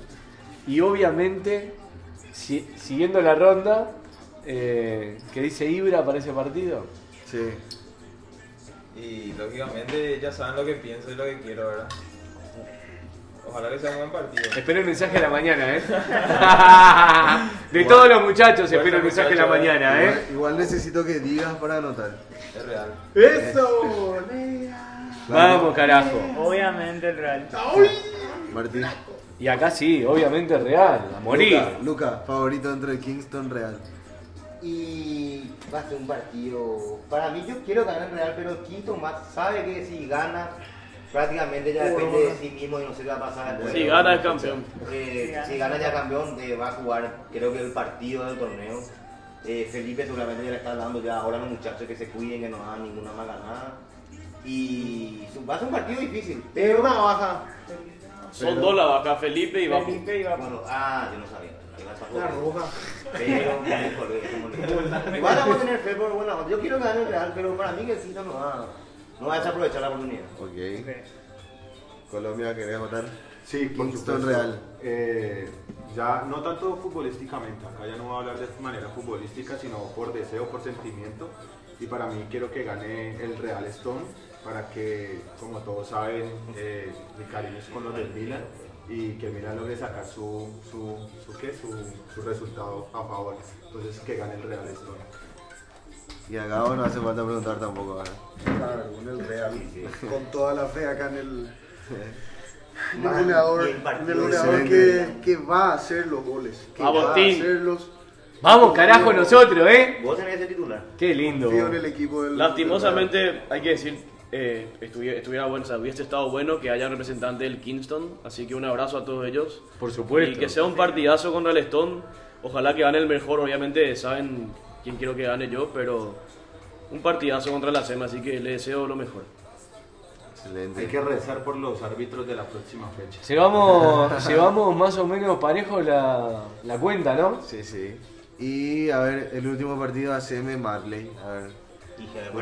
Y obviamente, si- siguiendo la ronda, eh, que dice Ibra para ese partido. Sí. Y lógicamente ya saben lo que pienso y lo que quiero, ¿verdad? Ojalá que sea un buen partido. Espero el mensaje a la mañana, ¿eh? De todos los muchachos espero el mensaje a la mañana, Igual, ¿eh? igual necesito que digas para anotar. Es real. Eso, Lea. Vamos, carajo. Obviamente el Real. Martín. Y acá sí, obviamente es real, a morir. Luca, Luca, favorito entre Kingston Real. Y va a ser un partido. Para mí, yo quiero ganar el Real, pero Quinto más sabe que si gana, prácticamente ya depende de sí mismo y no sé qué va a pasar. después. Si gana es campeón. Eh, si gana ya campeón, eh, va a jugar, creo que el partido del torneo. Eh, Felipe seguramente ya le está dando ya ahora a los muchachos que se cuiden, que no hagan ninguna mala nada. Y va a ser un partido difícil. Pero, una baja. Son dos la vaca, Felipe y. Felipe iba bueno, ah, yo no sabía. La roja. Pero, como- Igual vamos a tener fe, pero bueno, yo quiero ganar el Real, pero para mí que sí no nos va, no va a desaprovechar la oportunidad. Ok. Colombia, ¿querés votar? Sí, por supuesto. Real. Eh, ya no tanto futbolísticamente, acá ya no voy a hablar de manera futbolística, sino por deseo, por sentimiento. Y para mí quiero que gane el Real Stone, para que, como todos saben, eh, mi cariño es con los del Milan y que Milan logre sacar su, su, su, ¿qué? su, su resultado a favor. Entonces que gane el Real Stone. Y a Gabo no hace falta preguntar tampoco. ¿verdad? Claro, con el Real. Con toda la fe acá en el, en el goleador, en el goleador que, que va a hacer los goles. Que Vamos, va a hacerlos. Vamos, carajo, nosotros, ¿eh? Vos tenés ese titular. Qué lindo. Confío en el equipo del. Lastimosamente, hay que decir, eh, estuviera, estuviera bueno, o sea, hubiese estado bueno que haya representante del Kingston, así que un abrazo a todos ellos. Por supuesto. Y que sea un partidazo contra el Stone. Ojalá que gane el mejor, obviamente saben quién quiero que gane yo, pero un partidazo contra la SEMA, así que le deseo lo mejor. Excelente. Hay que rezar por los árbitros de la próxima fecha. Llevamos, llevamos más o menos parejo la, la cuenta, ¿no? Sí, sí. Y a ver, el último partido ACM Marley. A ver.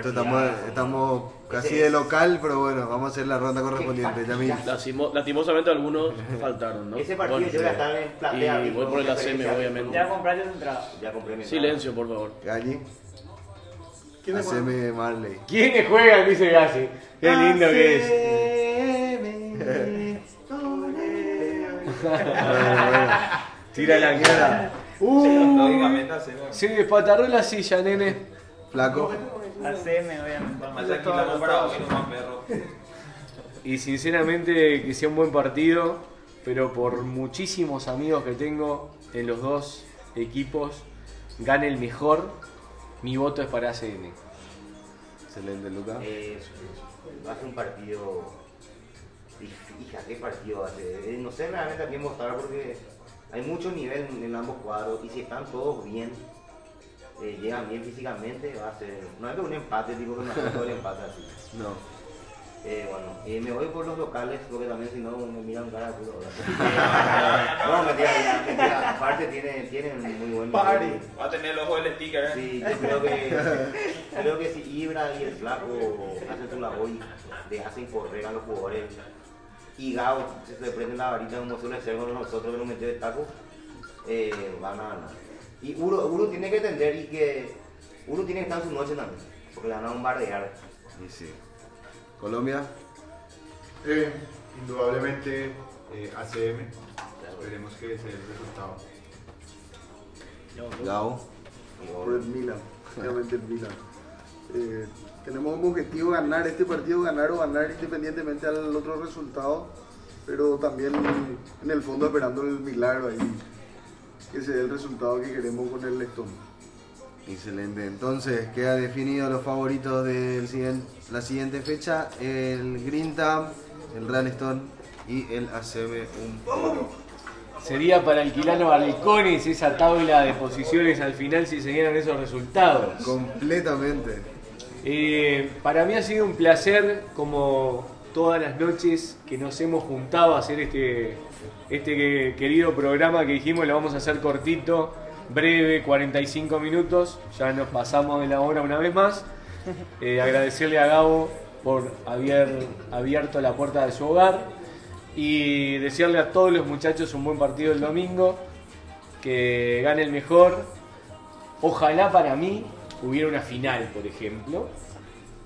Estamos, estamos casi de local, pero bueno, vamos a hacer la ronda correspondiente. Yamil. Lastimo- lastimosamente algunos faltaron, ¿no? Ese partido yo voy a estar en platea. Y voy por el ACM, obviamente. Ya compraste tu entrada. Ya compré mi Silencio, por favor. Gañi. ¿Quién es ACM Marley. ¿Quiénes juegan? Dice Gassi. Qué lindo que es. Tira la cara. Lógicamente hacemos. Se despatarró la silla, nene. Flaco. Haceme, obviamente. Más perro. Y sinceramente que sea un buen partido, pero por muchísimos amigos que tengo en los dos equipos, gane el mejor. Mi voto es para ACN. Excelente, Luca. Eh, va a ser un partido. Hija, qué partido va a ser. Eh, No sé realmente a quién votar porque hay mucho nivel en ambos cuadros y si están todos bien, eh, llegan bien físicamente, va a ser. No es que un empate, tipo que no es todo el empate así. No. Eh, bueno, eh, me voy por los locales porque también si no me miran cara de culo. no, mentira, mentira. Aparte tienen, tienen muy buen nivel. Va a tener el ojo del sticker. ¿eh? Sí, yo creo que, creo que si Ibra y el Flaco hacen su labor y le hacen correr a los jugadores y Gao se le prende la varita como suele ser con nosotros que nos metió de taco, eh, van a ganar. Y Uro, Uro tiene que entender y que Uro tiene que estar en su noche también, porque le van a bombardear. Y sí. Colombia. Eh, indudablemente eh, ACM. Esperemos que sea el resultado. Gabo. Por el Milan, obviamente el Milan. Eh, tenemos como objetivo ganar este partido, ganar o ganar independientemente al otro resultado, pero también en el fondo esperando el milagro ahí, que se dé el resultado que queremos con el Stone. Excelente. Entonces, queda definido los favoritos de la siguiente fecha: el Green Tam, el Real Stone y el ACM un. Sería para alquilar los balcones esa tabla de posiciones al final si se dieran esos resultados. Completamente. Eh, para mí ha sido un placer, como todas las noches que nos hemos juntado a hacer este, este querido programa que dijimos, lo vamos a hacer cortito, breve, 45 minutos. Ya nos pasamos de la hora una vez más. Eh, agradecerle a Gabo por haber abierto la puerta de su hogar y desearle a todos los muchachos un buen partido el domingo, que gane el mejor. Ojalá para mí hubiera una final, por ejemplo.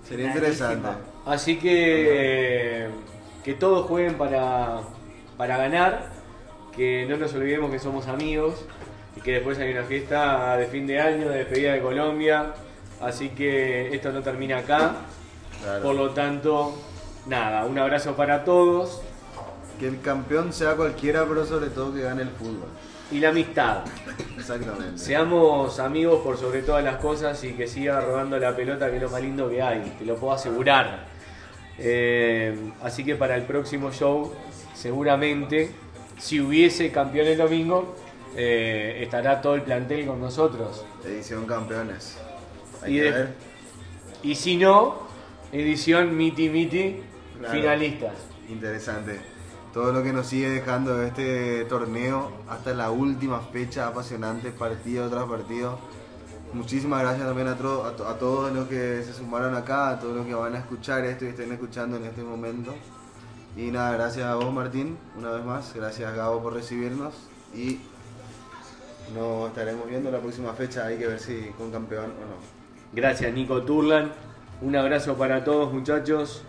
Sería interesante. Así que que todos jueguen para, para ganar, que no nos olvidemos que somos amigos y que después hay una fiesta de fin de año, de despedida de Colombia. Así que esto no termina acá. Claro. Por lo tanto, nada, un abrazo para todos Que el campeón sea cualquiera, pero sobre todo que gane el fútbol. y la amistad. Exactamente. Seamos amigos por sobre todas las cosas y que siga rodando la pelota, que es lo más lindo que hay, te lo puedo asegurar. Eh, así que para el próximo show, seguramente, si hubiese campeón el domingo, eh, estará todo el plantel con nosotros. Edición campeones. Hay Y que de- ver. Y si no, edición Miti Miti, Claro. finalistas. Interesante. Todo lo que nos sigue dejando este torneo hasta la última fecha apasionante, partido tras partido. Muchísimas gracias también a, tro- a to- a todos los que se sumaron acá, a todos los que van a escuchar esto y estén escuchando en este momento. Y nada, gracias a vos Martín, una vez más. Gracias Gabo por recibirnos. Y nos estaremos viendo la próxima fecha. Hay que ver si con campeón o no. Gracias Nico Turlan. Un abrazo para todos muchachos.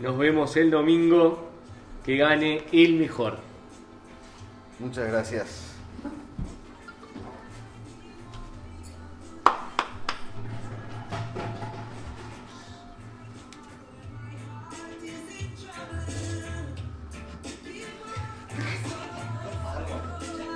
Nos vemos el domingo. Que gane el mejor. Muchas gracias.